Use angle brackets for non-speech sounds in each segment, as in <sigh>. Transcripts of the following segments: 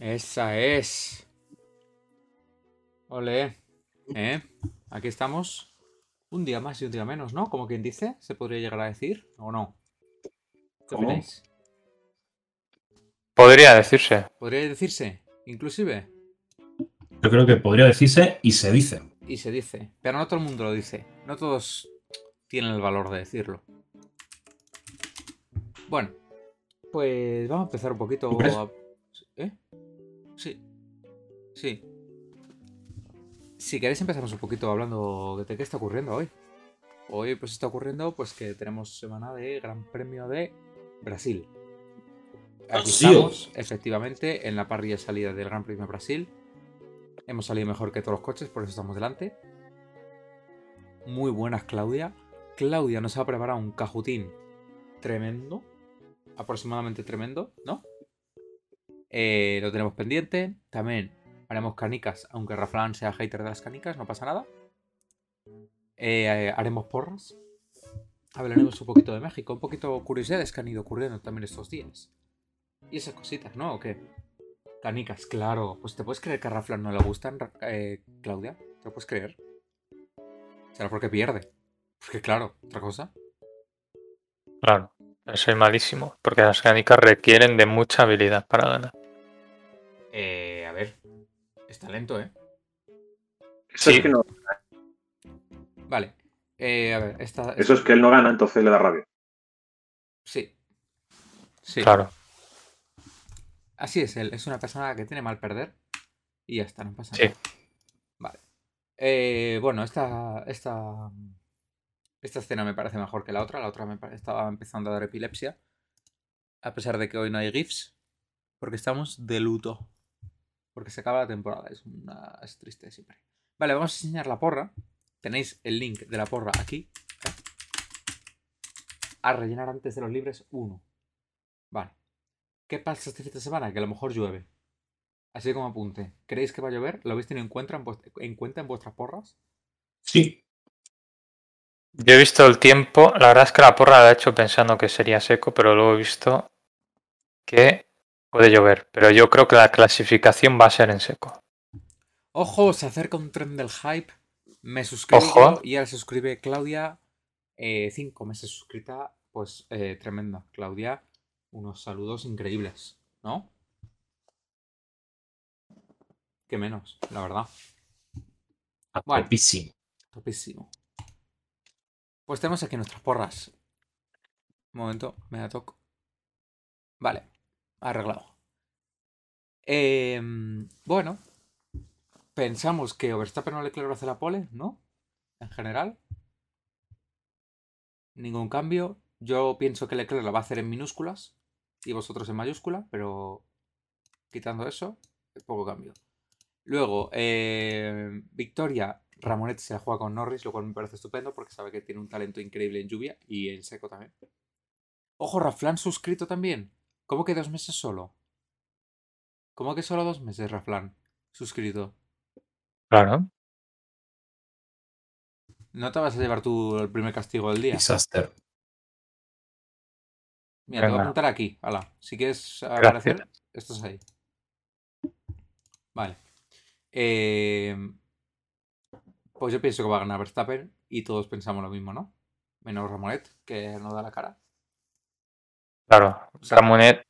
Esa es. Ole. ¿Eh? Aquí estamos. Un día más y un día menos, ¿no? Como quien dice, se podría llegar a decir, ¿o no? ¿Qué ¿Cómo? opináis? Podría decirse. ¿Podría decirse? Inclusive. Yo creo que podría decirse y se dice. Y se dice. Pero no todo el mundo lo dice. No todos tienen el valor de decirlo. Bueno. Pues vamos a empezar un poquito ¿Tú crees? a... Sí. Si queréis empezamos un poquito hablando de qué está ocurriendo hoy. Hoy pues está ocurriendo pues que tenemos semana de Gran Premio de Brasil. Aquí estamos, efectivamente, en la parrilla de salida del Gran Premio de Brasil. Hemos salido mejor que todos los coches, por eso estamos delante. Muy buenas, Claudia. Claudia nos ha preparado un cajutín tremendo. Aproximadamente tremendo, ¿no? Eh, lo tenemos pendiente. También haremos canicas, aunque Raflan sea hater de las canicas, no pasa nada. Eh, haremos porras. Hablaremos un poquito de México, un poquito curiosidades que han ido ocurriendo también estos días. Y esas cositas, ¿no? ¿O qué? Canicas, claro. Pues te puedes creer que a Raflan no le gustan, eh, Claudia. ¿Te lo puedes creer? Será porque pierde. Porque claro, otra cosa. Claro. Soy malísimo. Porque las canicas requieren de mucha habilidad para ganar. Eh, a ver. Está lento, ¿eh? Sí. Eso es que no, Vale. Eh, a ver, esta... eso es que él no gana, entonces le da rabia. Sí. Sí. Claro. Así es él. Es una persona que tiene mal perder. Y ya está, no pasa Sí. nada. Vale. Eh, bueno, esta, esta. Esta escena me parece mejor que la otra. La otra me estaba empezando a dar epilepsia. A pesar de que hoy no hay GIFs. Porque estamos de luto. Porque se acaba la temporada. Es, una, es triste siempre. Vale, vamos a enseñar la porra. Tenéis el link de la porra aquí. A rellenar antes de los libres 1. Vale. ¿Qué pasa este fin de semana? Que a lo mejor llueve. Así como apunte. ¿Creéis que va a llover? ¿Lo habéis tenido en en, en cuenta en vuestras porras? Sí. Yo he visto el tiempo. La verdad es que la porra la he hecho pensando que sería seco, pero luego he visto que puede llover. Pero yo creo que la clasificación va a ser en seco. Ojo, se acerca un tren del hype. Me suscribo Ojo. y ahora se suscribe Claudia. Eh, cinco meses suscrita. Pues eh, tremenda. Claudia, unos saludos increíbles, ¿no? Que menos, la verdad. A Bueno. topísimo. Topísimo. Pues tenemos aquí nuestras porras. Un momento, me da toco. Vale, arreglado. Em, bueno, pensamos que Verstappen o Leclerc hace la pole, ¿no? En general. Ningún cambio. Yo pienso que Leclerc la va a hacer en minúsculas y vosotros en mayúscula, pero quitando eso, poco cambio. Luego, eh, Victoria Ramonet se la juega con Norris, lo cual me parece estupendo porque sabe que tiene un talento increíble en lluvia y en seco también. Ojo, Raflan suscrito también. ¿Cómo que dos meses solo? ¿Cómo que solo dos meses, Raflan? Suscrito. Claro. ¿No te vas a llevar tú el primer castigo del día? Disaster. Mira, te voy a apuntar aquí. Hala. Si quieres aparecer, estás ahí. Vale. Eh, pues yo pienso que va a ganar Verstappen y todos pensamos lo mismo, ¿no? Menos Ramonet, que no da la cara. Claro. Ramonet.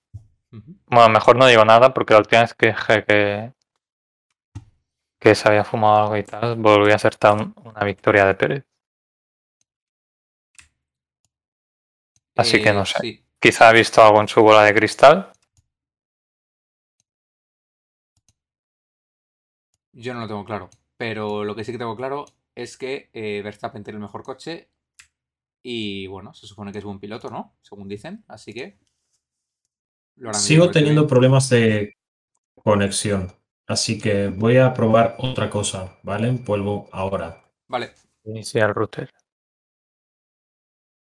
Ujú. Bueno, mejor no digo nada porque la última vez que dije que, que se había fumado algo y tal, volví a acertar un- una victoria de Pérez. Así que no Eh, sé. Sí. Quizá ha visto algo en su bola de cristal. Yo no lo tengo claro. Pero lo que sí que tengo claro es que eh, Verstappen tiene el mejor coche. Y bueno, se supone que es buen piloto, ¿no? Según dicen. Así que. lo harán Sigo bien, teniendo bien. problemas de conexión. Así que voy a probar otra cosa, ¿vale? Vuelvo ahora. Vale, Inicia el router.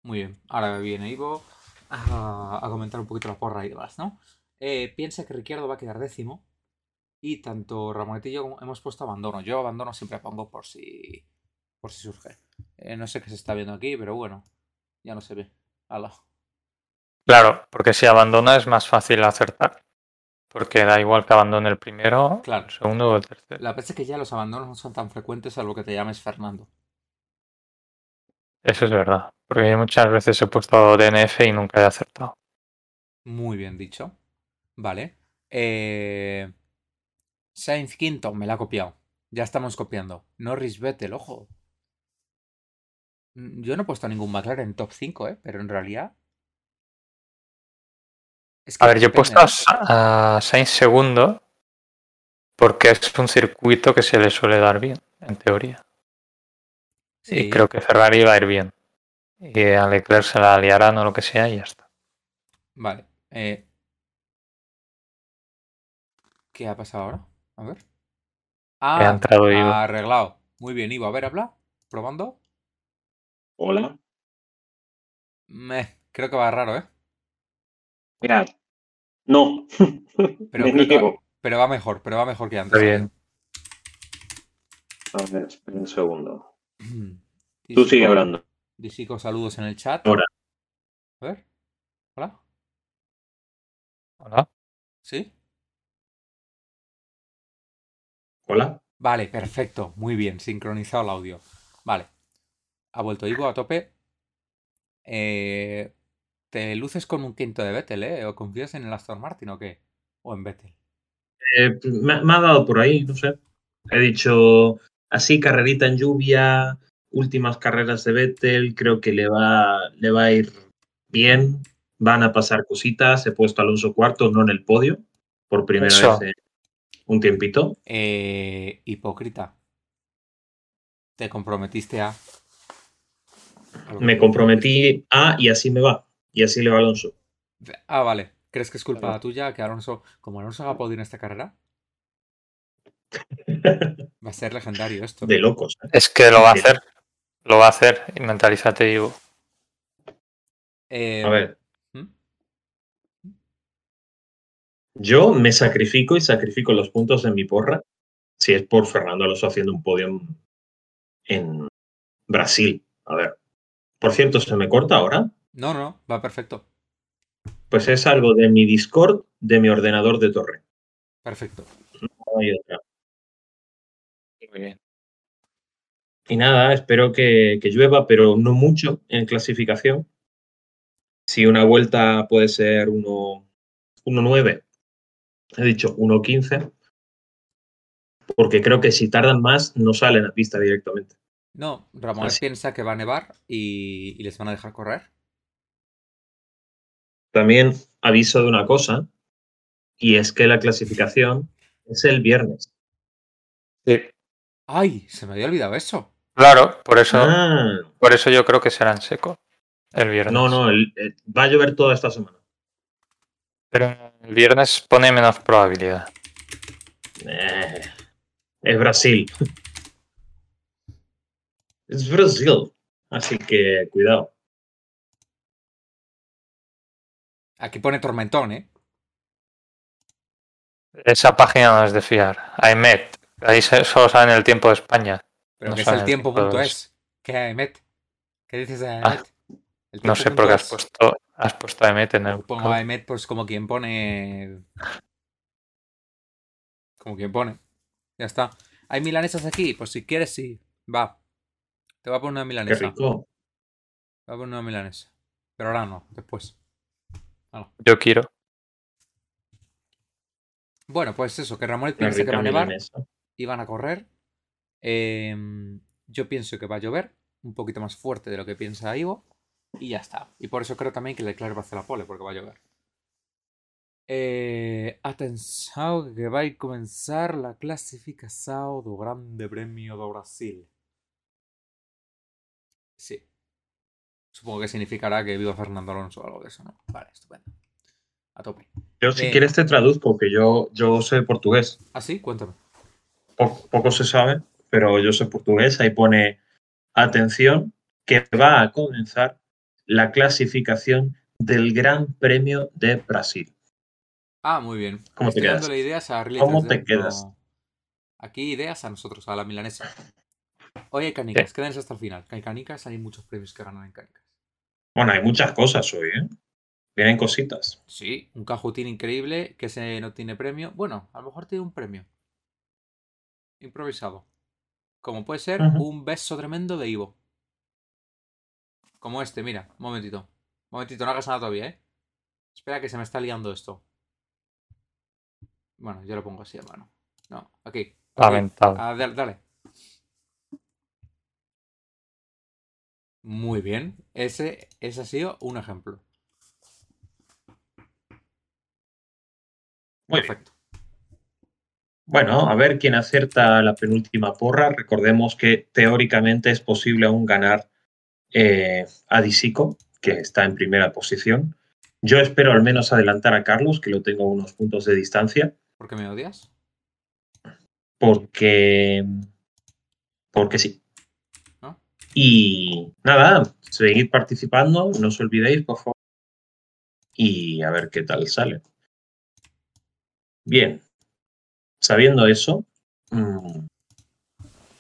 muy bien. Ahora viene Ivo a, a comentar un poquito la porra y demás, ¿no? Eh, piensa que Ricciardo va a quedar décimo. Y tanto Ramonet y yo hemos puesto abandono. Yo abandono siempre pongo por si. por si surge. Eh, no sé qué se está viendo aquí, pero bueno. Ya no se ve. Claro, porque si abandona es más fácil acertar. porque da igual que abandone el primero, Claro. el segundo o el tercero. La verdad es que ya los abandonos no son tan frecuentes salvo que te llames Fernando. Eso es verdad, porque muchas veces he puesto DNF y nunca he acertado. Muy bien dicho. Vale. Eh... Sainz quinto, me la ha copiado. Ya estamos copiando. Norris Vettel, ojo. Mm, Yo no he puesto ningún McLaren en top 5, ¿eh? Pero en realidad... Es que A ver, yo he puesto a, a Sainz segundo porque es un circuito que se le suele dar bien, en teoría. Sí. Y creo que Ferrari va a ir bien. Y a Leclerc se la liarán o lo que sea y ya está. Vale. eh, ¿Qué ha pasado ahora? A ver. ha Ah, entrado Ivo. arreglado. Muy bien, Ivo. A ver, habla. Probando. Hola. Meh, creo que va raro, ¿eh? Mirad. No. <laughs> Pero, Me creo que va, niego. pero va mejor, pero va mejor que antes. Está bien. A ver, espera un segundo. Disico- <clears throat> Tú sigue hablando. Disico, saludos en el chat. Ahora. A ver. Hola. Hola. ¿Sí? Hola. Vale, perfecto. Muy bien, sincronizado el audio. Vale. Ha vuelto Ivo a tope. Eh, ¿Te luces con un quinto de Vettel, eh? ¿O confías en el Aston Martin o qué? ¿O en Vettel? Eh, me, me ha dado por ahí, no sé. He dicho así, carrerita en lluvia, últimas carreras de Vettel, creo que le va, le va a ir bien. Van a pasar cositas. He puesto a Alonso cuarto, no en el podio, por primera Eso. vez en un tiempito. Eh, hipócrita. Te comprometiste a. Me comprometí a y así me va. Y así le va a Alonso. Ah, vale. ¿Crees que es culpa Claro. tuya que Alonso, como Alonso haga podio en esta carrera? <laughs> Va a ser legendario esto. De locos. ¿eh? Es que lo va a hacer. Lo va a hacer. Y mentalízate, Ivo. Eh, A ver, ¿hmm? yo me sacrifico y sacrifico los puntos de mi porra si es por Fernando Alonso haciendo un podio en, en Brasil. A ver. Por cierto, ¿se me corta ahora? No, no, va perfecto. Pues es algo de mi Discord, de mi ordenador de torre. Perfecto. No hay otra. Muy bien. Y nada, espero que, que llueva, pero no mucho en clasificación. Si una vuelta puede ser 1 1.9, he dicho 1.15, porque creo que si tardan más no salen a pista directamente. No, Ramón Así. piensa que va a nevar y, y les van a dejar correr. También aviso de una cosa, y es que la clasificación es el viernes. Sí. ¡Ay! Se me había olvidado eso. Claro, por eso, Ah, por eso yo creo que será en seco. El viernes. no, no, el- el- va a llover toda esta semana. Pero el viernes pone menos probabilidad. Eh, es Brasil. <laughs> Es Brasil. Así que cuidado. Aquí pone tormentón, ¿eh? Esa página no es de fiar. IMET. Ahí se- solo saben el tiempo de España. Pero No que es el saben tiempo todo punto eso. es. ¿Qué Emet? ¿Qué dices de Ah, Emet? El No sé por qué has es. puesto, has puesto IMET en el Pongo buscador. a Emet pues como quien pone. Como quien pone. Ya está. ¿Hay milanesas aquí? Pues si quieres, sí. Va. Te voy a poner una Qué milanesa. rico. Te voy a poner una milanesa. Pero ahora no, después. Yo quiero. Bueno, pues eso, que Ramón Qué piensa que va a nevar milanesa. y van a correr. Em, yo pienso que va a llover un poquito más fuerte de lo que piensa Ivo. Y ya está. Y por eso creo también que Leclerc va a hacer la pole, porque va a llover. Eh, atención que va a comenzar la clasificación do Grande Premio do Brasil. Sí. Supongo que significará que viva Fernando Alonso o algo de eso, ¿no? Vale, estupendo. A tope. Yo si Eh. quieres te traduzco, que yo, yo sé portugués. ¿Ah, sí? Cuéntame. Po- poco se sabe, pero yo sé portugués. Ahí pone, atención, que va a comenzar la clasificación del Gran Premio de Brasil. Ah, muy bien. ¿Cómo te quedas? dándole ideas a Really ¿Cómo 3D, te quedas? Aquí ideas a nosotros, a la milanesa. Hoy hay canicas, quédense hasta el final. Hay canicas, hay muchos premios que ganan en canicas. Bueno, hay muchas cosas hoy, ¿eh? Vienen cositas. Sí, un cajutín increíble que ese no tiene premio. Bueno, a lo mejor tiene un premio. Improvisado. Como puede ser un beso tremendo de Ivo. Como este, mira, un momentito. Un momentito, no hagas nada todavía, ¿eh? Espera que se me está liando esto. Bueno, yo lo pongo así, hermano. No, aquí. Lamentable. Ah, dale, dale. Muy bien. Ese, ese ha sido un ejemplo. Muy bien. Perfecto. Bueno, a ver quién acierta la penúltima porra. Recordemos que teóricamente es posible aún ganar eh, a Disico, que está en primera posición. Yo espero al menos adelantar a Carlos, que lo tengo a unos puntos de distancia, ¿Por qué me odias? porque. Porque sí. Y nada, seguid participando, no os olvidéis, por favor. Y a ver qué tal sale. Bien. Sabiendo eso, mm,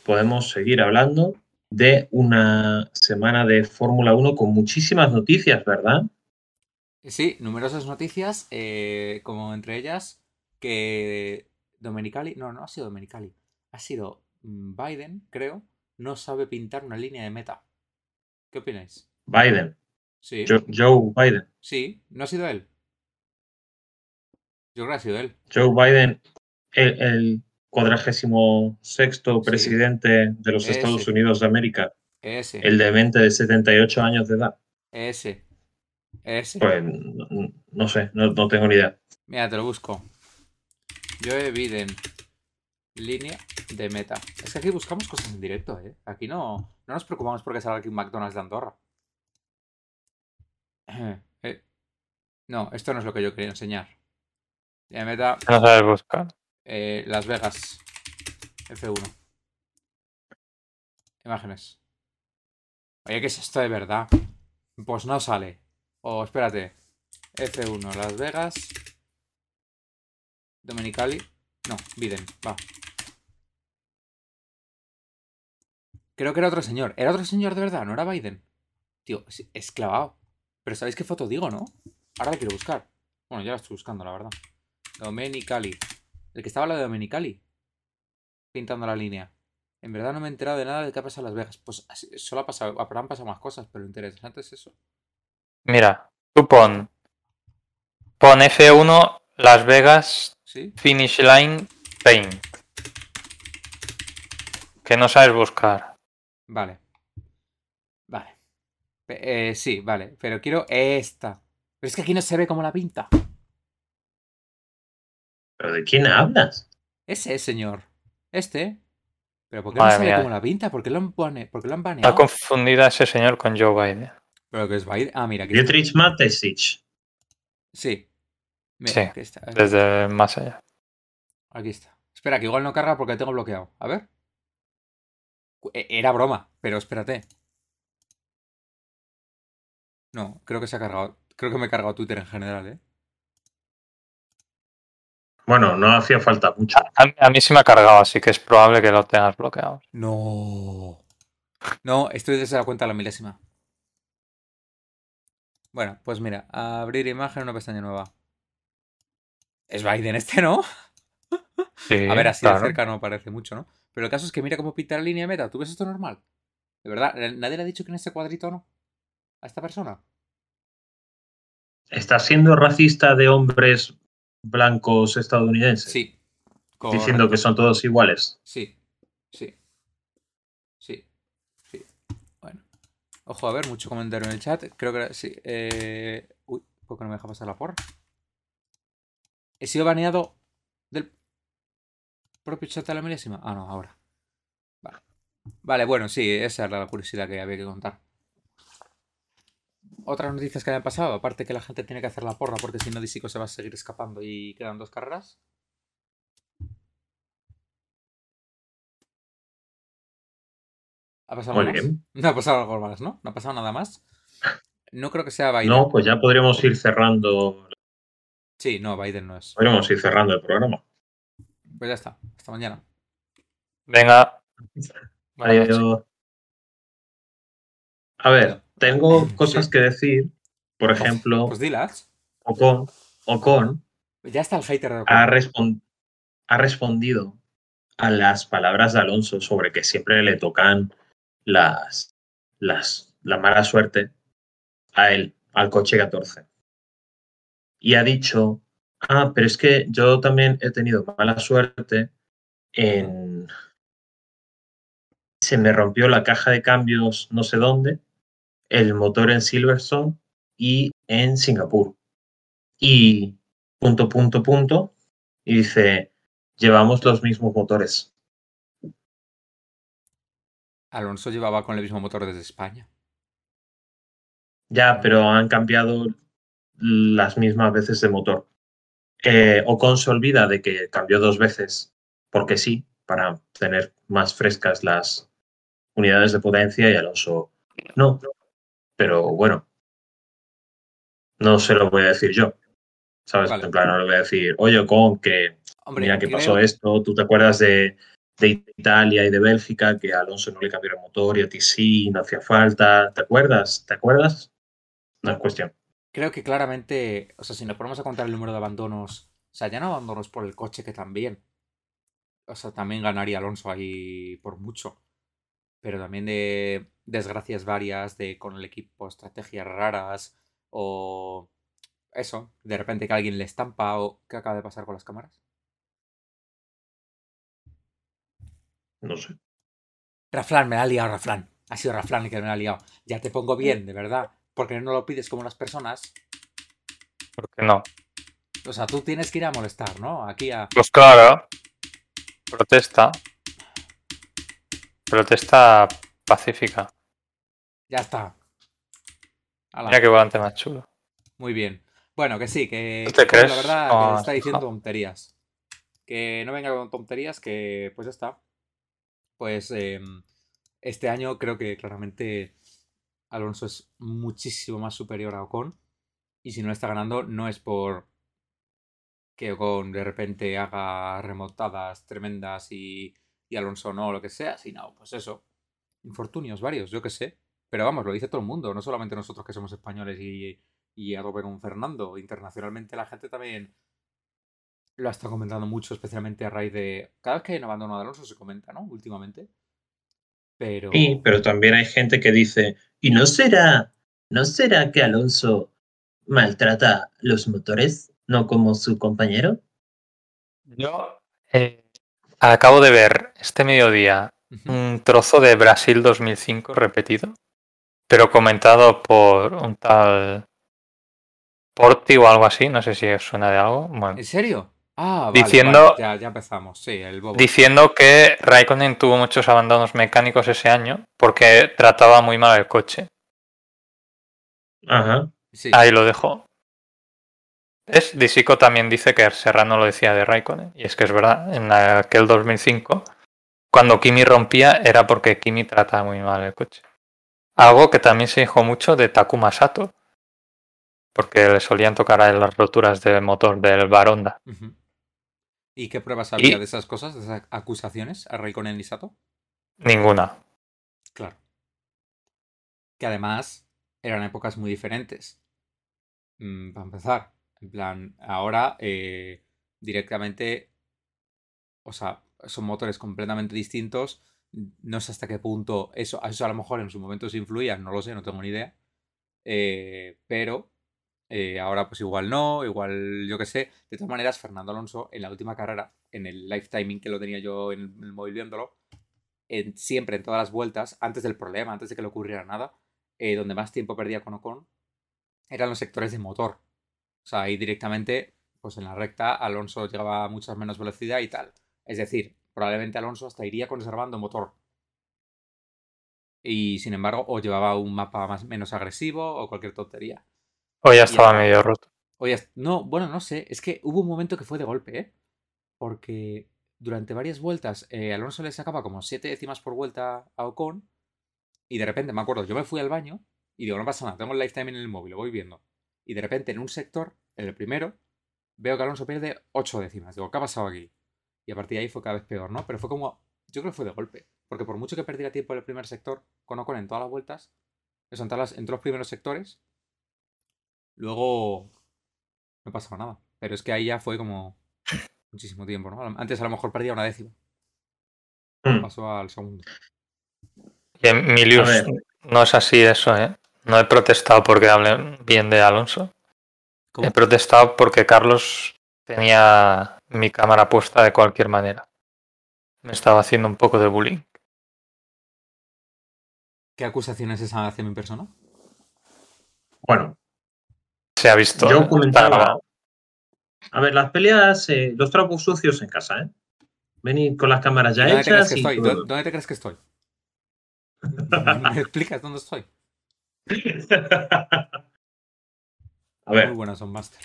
podemos seguir hablando de una semana de Fórmula 1 con muchísimas noticias, ¿verdad? Sí, numerosas noticias, eh, como entre ellas que Domenicali, no, no ha sido Domenicali, ha sido mm, Biden, creo, no sabe pintar una línea de meta. ¿Qué opináis? Biden, Sí, Jo- Joe Biden. sí, no ha sido él. Yo creo que ha sido él. Joe Biden, el, el cuadragésimo sexto Sí. presidente de los Ese. Estados Unidos de América, Ese, el demente de 78 años de edad. ese, ese. Pues no, no sé, no, no tengo ni idea. Mira, te lo busco. Joe Biden. Línea de meta. Es que aquí buscamos cosas en directo, ¿eh? Aquí no, no nos preocupamos porque salga aquí un McDonald's de Andorra. <clears throat> Eh. No, esto no es lo que yo quería enseñar. Línea de meta, No sabes buscar. eh, Las Vegas. F1. Imágenes. Oye, ¿qué es esto de verdad? Pues no sale. O espérate. F1, Las Vegas. Domenicali. No, Biden, va. Creo que era otro señor. ¿Era otro señor de verdad? ¿No era Biden? Tío, es, clavado. Pero ¿sabéis qué foto digo, no? Ahora la quiero buscar. Bueno, ya la estoy buscando, la verdad. Domenicali. El que estaba la de Domenicali. Pintando la línea. En verdad no me he enterado de nada de qué ha pasado en Las Vegas. Pues solo ha pasado, habrán pasado más cosas, pero lo interesante es eso. Mira, tú pon. Pon F1 Las Vegas ¿Sí? Finish Line Paint. Que no sabes buscar. Vale. Vale. Eh, sí, vale. Pero quiero esta. Pero es que aquí no se ve cómo la pinta. ¿Pero de quién hablas? Ese señor. Este. Pero ¿por qué Madre no se ve mía. cómo la pinta? ¿Por qué lo han, pone- por qué lo han Está baneado? confundida ese señor con Joe Biden. Pero que es Biden. Ah, mira, aquí. Dietrich Mateschitz. Sí. Mira, Sí, aquí está. Aquí, Desde más allá. aquí está. Espera, que igual no carga porque tengo bloqueado. A ver. E- Era broma, pero espérate. No, creo que se ha cargado. Creo que me he cargado Twitter en general, ¿eh? Bueno, no hacía falta mucho. A, a mí sí me ha cargado, así que es probable que lo tengas bloqueado. No. No, estoy desde la cuenta a la milésima. Bueno, pues mira, abrir imagen, una pestaña nueva. Es Biden este, ¿no? Sí, A ver, así claro. de cerca no parece mucho, ¿no? Pero el caso es que mira cómo pinta la línea de meta. ¿Tú ves esto normal? ¿De verdad? ¿Nadie le ha dicho que en ese cuadrito no? ¿A esta persona? ¿Estás siendo racista de hombres blancos estadounidenses? Sí. Diciendo que son todos iguales. Sí. Sí. Sí. Sí. Bueno. Ojo, a ver, mucho comentario en el chat. Creo que sí. Eh... Uy, ¿por qué no me deja pasar la porra? He sido baneado del propio chat de la milésima. Ah, no, ahora. Vale. Vale, bueno, sí, esa era la curiosidad que había que contar. Otras noticias que hayan pasado, aparte que la gente tiene que hacer la porra porque si no Disico se va a seguir escapando y quedan dos carreras. ¿Ha pasado Muy algo más? bien. <laughs> No ha pasado algo más, ¿no? No ha pasado nada más. No creo que sea Biden. No, pues ya podríamos ir cerrando. Sí, no, Biden no es. Podríamos ir cerrando el programa. Pues ya está. Hasta mañana. Venga. Adiós. A ver, tengo cosas que decir Por ejemplo, Pues dilas. Ocon, Ocon Ya está el hater de Ocon. ha, ha respondido a las palabras de Alonso sobre que siempre le tocan las, las, la mala suerte a él, al coche 14. Y ha dicho, ah, pero es que yo también he tenido mala suerte en... Se me rompió la caja de cambios no sé dónde, el motor en Silverstone y en Singapur. Y punto, punto, punto. Y dice, llevamos los mismos motores. Alonso llevaba con el mismo motor desde España. Ya, pero han cambiado las mismas veces de motor. Eh, Ocon se olvida de que cambió dos veces, porque sí, para tener más frescas las unidades de potencia y Alonso no. Pero bueno, no se lo voy a decir yo. ¿Sabes? Vale. En plan, no le voy a decir, oye, Ocon, que Hombre, mira que creo- pasó esto, tú te acuerdas de, de Italia y de Bélgica, que a Alonso no le cambió el motor y a ti sí, no hacía falta. ¿Te acuerdas? ¿Te acuerdas? No es cuestión. Creo que claramente, o sea, si nos ponemos a contar el número de abandonos, o sea, ya no abandonos por el coche que también. O sea, también ganaría Alonso ahí por mucho. Pero también de desgracias varias, de con el equipo estrategias raras, o eso, de repente que alguien le estampa, o qué acaba de pasar con las cámaras. No sé. Raflan, me la ha liado, Raflan. Ha sido Raflan el que me la ha liado. Ya te pongo bien, de verdad. Porque no lo pides como las personas. ¿Por qué no? O sea, tú tienes que ir a molestar, ¿no? Aquí a. Pues claro. Protesta. Protesta pacífica. Ya está. Ala, Mira qué volante más chulo. Muy bien. Bueno, que sí, que. ¿Tú te que la crees? verdad, No, que está diciendo no. tonterías. Que no venga con tonterías, que pues ya está. Pues em, este año creo que claramente Alonso es muchísimo más superior a Ocon. Y si no está ganando, no es por que Ocon de repente haga remontadas tremendas y, Alonso no, lo que sea, sino pues eso. Infortunios varios, yo qué sé. Pero vamos, lo dice todo el mundo, no solamente nosotros que somos españoles y, y a tope con Fernando. Internacionalmente la gente también lo ha estado comentando mucho, especialmente a raíz de. Cada vez que hay un abandono de Alonso se comenta, ¿no? Últimamente. Pero. Sí, pero también hay gente que dice, ¿y no será, no será que Alonso maltrata los motores, no como su compañero? Yo eh, acabo de ver este mediodía un trozo de Brasil 2005 repetido, pero comentado por un tal Porti o algo así, no sé si os suena de algo. Bueno, ¿En serio? Ah, vale, Diciendo- vale, ya, ya empezamos. Sí, el bobo. diciendo que Raikkonen tuvo muchos abandonos mecánicos ese año porque trataba muy mal el coche. Ajá. Sí. Ahí lo dejo. Es, Disico también dice que Serrano lo decía de Raikkonen, y es que es verdad, en aquel 2005, cuando Kimi rompía era porque Kimi trataba muy mal el coche. Algo que también se dijo mucho de Takuma Sato, porque le solían tocar a él las roturas del motor del Baronda. Ujú. ¿Y qué pruebas había Y- de esas cosas, de esas acusaciones a Raikkonen y Sato? Ninguna. Claro. Que además eran épocas muy diferentes. Mm, para empezar, en plan, ahora eh, directamente, o sea, son motores completamente distintos. No sé hasta qué punto eso, a eso a lo mejor en su momento se influía, no lo sé, no tengo ni idea. Eh, pero eh, ahora pues igual no, igual yo qué sé. De todas maneras, Fernando Alonso en la última carrera, en el live timing que lo tenía yo en el, móvil viéndolo, siempre en todas las vueltas, antes del problema, antes de que le ocurriera nada, eh, donde más tiempo perdía con Ocon, eran los sectores de motor. O sea, ahí directamente, pues en la recta, Alonso llegaba a mucha menos velocidad y tal. Es decir, probablemente Alonso hasta iría conservando motor. Y sin embargo, o llevaba un mapa más, menos agresivo o cualquier tontería. Hoy ya estaba medio roto. Oye, no, bueno, no sé. Es que hubo un momento que fue de golpe, ¿eh? Porque durante varias vueltas eh, Alonso le sacaba como 7 décimas por vuelta a Ocon. Y de repente, me acuerdo, yo me fui al baño y digo, no pasa nada, tengo el lifetime en el móvil, lo voy viendo. Y de repente, en un sector, en el primero, veo que Alonso pierde 8 décimas. Digo, ¿qué ha pasado aquí? Y a partir de ahí fue cada vez peor, ¿no? Pero fue como, yo creo que fue de golpe. Porque por mucho que perdiera tiempo en el primer sector, con Ocon en todas las vueltas, eso en, todas las- en todos los primeros sectores, Luego no pasaba nada. Pero es que ahí ya fue como muchísimo tiempo, ¿no? Antes a lo mejor perdía una décima. Hmm. Pasó al segundo. Ver. no es así eso, ¿eh? No he protestado porque hablen bien de Alonso. ¿Cómo? He protestado porque Carlos tenía mi cámara puesta de cualquier manera. Me estaba haciendo un poco de bullying. ¿Qué acusaciones esa hacia mi persona? Bueno, Se ha visto. yo comentaba. A ver, las peleas, eh, los trapos sucios en casa, ¿eh? Venid con las cámaras ya ¿Dónde te crees hechas que y estoy? todo. ¿Dó- ¿Dónde te crees que estoy? <laughs> ¿Me explicas dónde estoy? A ver, Muy buenas son Master.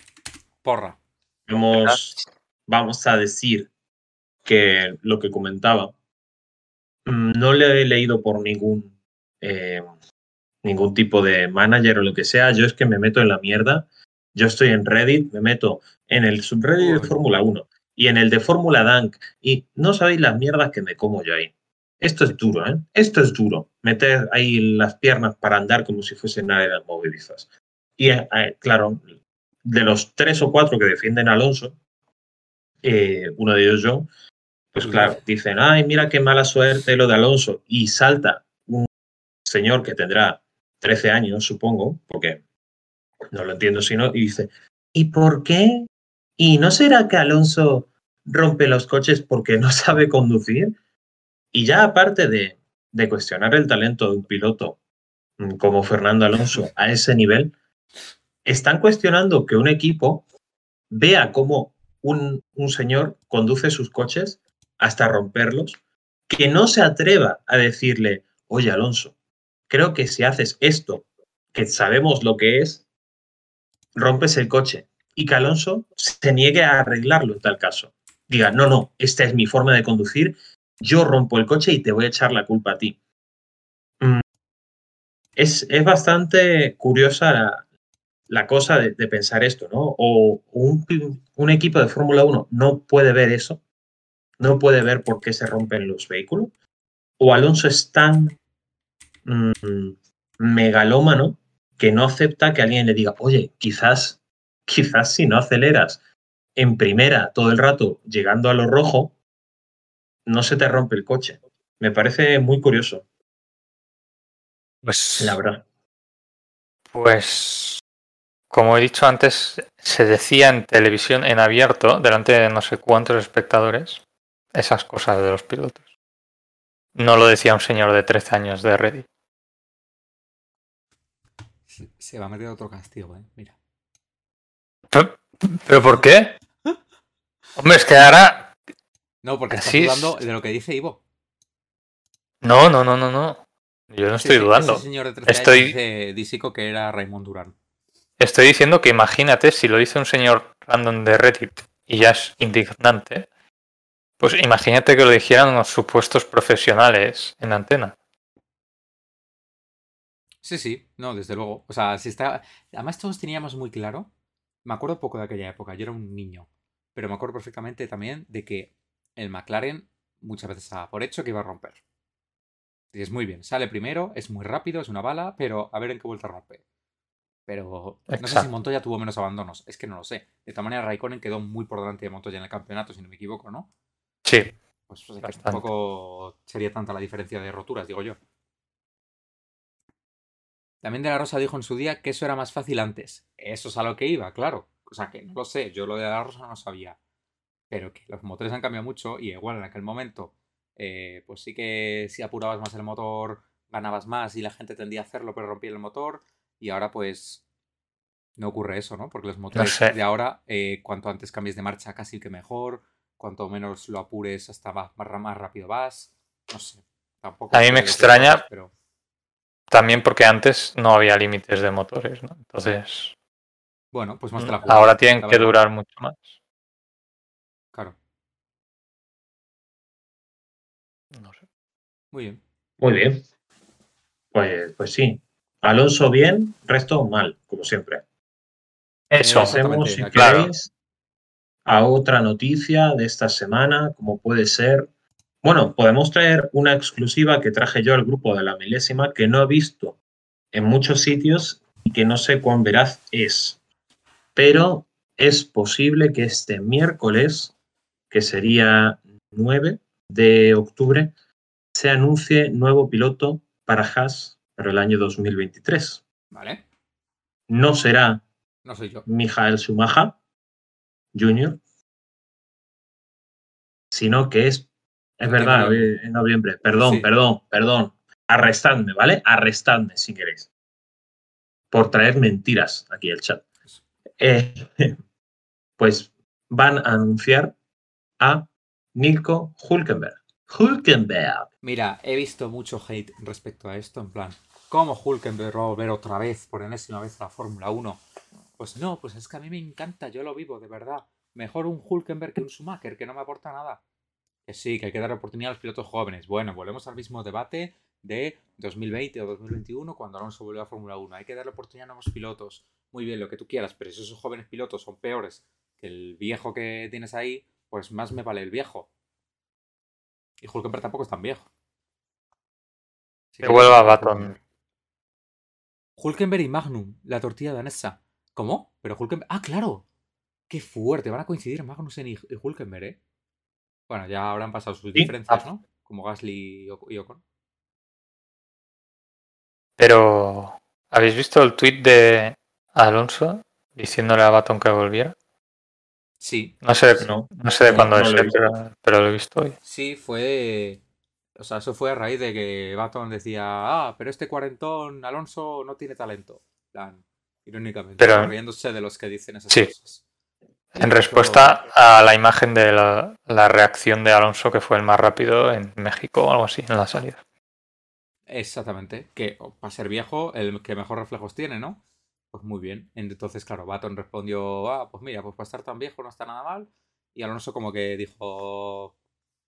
Porra. vamos, vamos a decir que lo que comentaba, mm, no le he leído por ningún, eh, ningún tipo de manager o lo que sea. Yo es que me meto en la mierda. Yo estoy en Reddit, me meto en el subreddit de. Fórmula 1 y en el de Fórmula Dunk y no sabéis las mierdas que me como yo ahí. Esto es duro, ¿eh? Esto es duro. Meter ahí las piernas para andar como si fuesen áreas movilizas. Y eh, eh, claro, de los tres o cuatro que defienden a Alonso, eh, uno de ellos yo, pues claro, dicen, ay, mira qué mala suerte lo de Alonso. Y salta un señor que tendrá 13 años, supongo, porque no lo entiendo si no, y dice, ¿y por qué? ¿Y no será que Alonso rompe los coches porque no <laughs> sabe conducir? Y ya aparte de, de cuestionar el talento de un piloto mm, como Fernando Alonso a ese nivel, están cuestionando que un equipo vea cómo un, un señor conduce sus coches hasta romperlos, que no se atreva a decirle, oye Alonso, creo que si haces esto, que sabemos lo que es, rompes el coche. Y que Alonso se niegue a arreglarlo en tal caso. Diga, no, no, esta es mi forma de conducir, yo rompo el coche y te voy a echar la culpa a ti. Mm, Es, es bastante curiosa la, cosa de, pensar esto, ¿no? O un, un equipo de Fórmula 1 no puede ver eso, no puede ver por qué se rompen los vehículos, o Alonso es tan mm, megalómano que no acepta que alguien le diga, oye, quizás, quizás si no aceleras en primera todo el rato llegando a lo rojo, no se te rompe el coche. Me parece muy curioso, Pues, la verdad. pues, como he dicho antes, se decía en televisión en abierto, delante de no sé cuántos espectadores, esas cosas de los pilotos. No lo decía un señor de 13 años de Reddit. Se, va a meter otro castigo, ¿eh? Mira. ¿Pero, pero por qué? Hombre, es que ahora... No, porque estás Así es. dudando de lo que dice Ivo. No, no, no, no, no. Yo no estoy dudando. Ese señor de 13 Estoy- años dice Disico que era Raymond Durán. Estoy diciendo que imagínate si lo dice un señor random de Reddit y ya es indignante, pues imagínate que lo dijeran unos supuestos profesionales en antena. Sí, sí, no, desde luego. O sea, si está. Además, todos teníamos muy claro. Me acuerdo poco de aquella época, yo era un niño. Pero me acuerdo perfectamente también de que el McLaren muchas veces daba por hecho que iba a romper. Dices, muy bien, sale primero, es muy rápido, es una bala, pero a ver en qué vuelta rompe. Pero no sé si. Montoya tuvo menos abandonos, es que no lo sé. De todas maneras, Raikkonen quedó muy por delante de Montoya en el campeonato, si no me equivoco, ¿no? Sí, Pues sea, que tampoco sería tanta la diferencia de roturas, digo yo. También De La Rosa dijo en su día que eso era más fácil antes. Eso es a lo que iba, claro. O sea que no lo sé, yo lo de La Rosa no sabía. Pero que los motores han cambiado mucho y igual en aquel momento, eh, pues sí que si apurabas más el motor, ganabas más y la gente tendía a hacerlo, pero rompía el motor. Y ahora pues no ocurre eso, ¿no? Porque los motores sé. de ahora, eh, cuanto antes cambies de marcha casi que mejor, cuanto menos lo apures hasta más, más, más rápido vas. No sé. Tampoco A mí me extraña- pero también porque antes no había límites de motores, ¿no? Entonces, bueno, pues más te la ahora tienen que verdad. durar mucho más. Claro, No sé. muy bien. Muy bien. Pues, pues sí. Alonso bien, resto mal, como siempre. Eso, exactamente, si claro. queréis, a otra noticia de esta semana, como puede ser. Bueno, podemos traer una exclusiva que traje yo al grupo de la milésima que no he visto en muchos sitios y que no sé cuán veraz es. pero es posible que este miércoles, que sería 9 de octubre, se anuncie nuevo piloto para Haas para el año 2023. ¿Vale? No será No soy yo. Michael Schumacher Jr., sino que es, es verdad, en noviembre. Perdón, Sí. perdón, perdón. Arrestadme, ¿vale? Arrestadme si queréis. Por traer mentiras aquí al chat. Eh, <laughs> pues van a anunciar a Nico Hulkenberg. Hulkenberg. Mira, he visto mucho hate respecto a esto, en plan, ¿cómo Hulkenberg va a volver otra vez, por enésima vez, a la Fórmula 1? Pues no, pues es que a mí me encanta, yo lo vivo, de verdad. Mejor un Hulkenberg que un Schumacher, que no me aporta nada. Que sí, que hay que dar oportunidad a los pilotos jóvenes. Bueno, volvemos al mismo debate de 2020 o 2021, cuando Alonso volvió a Fórmula 1. Hay que darle oportunidad a nuevos pilotos. Muy bien, lo que tú quieras, pero si esos jóvenes pilotos son peores que el viejo que tienes ahí, pues más me vale el viejo. Y Hulkenberg tampoco es tan viejo. Así Que vuelva Baton. Hulkenberg y Magnum, la tortilla danesa. ¿Cómo? Pero Hulkenberg. ¡Ah, claro! ¡Qué fuerte! Van a coincidir Magnussen y, y Hulkenberg, ¿eh? Bueno, ya habrán pasado sus Sí. diferencias, ¿no? Como Gasly y, Oc- y Ocon. Pero, ¿habéis visto el tuit de Alonso diciéndole a Baton que volviera? Sí, No sé, No, no sé de cuándo no es, lo eh, pero, pero lo he visto hoy. sí, fue. O sea, eso fue a raíz de que Baton decía, ah, pero este cuarentón Alonso no tiene talento. En plan, irónicamente, Pero- riéndose de los que dicen esas Sí. cosas. En respuesta a la imagen de la, la reacción de Alonso, que fue el más rápido en México o algo así, en la salida. Exactamente. Que para ser viejo, el que mejor reflejos tiene, ¿no? Pues muy bien. Entonces, claro, Baton respondió, ah, pues mira, pues para estar tan viejo no está nada mal. Y Alonso como que dijo,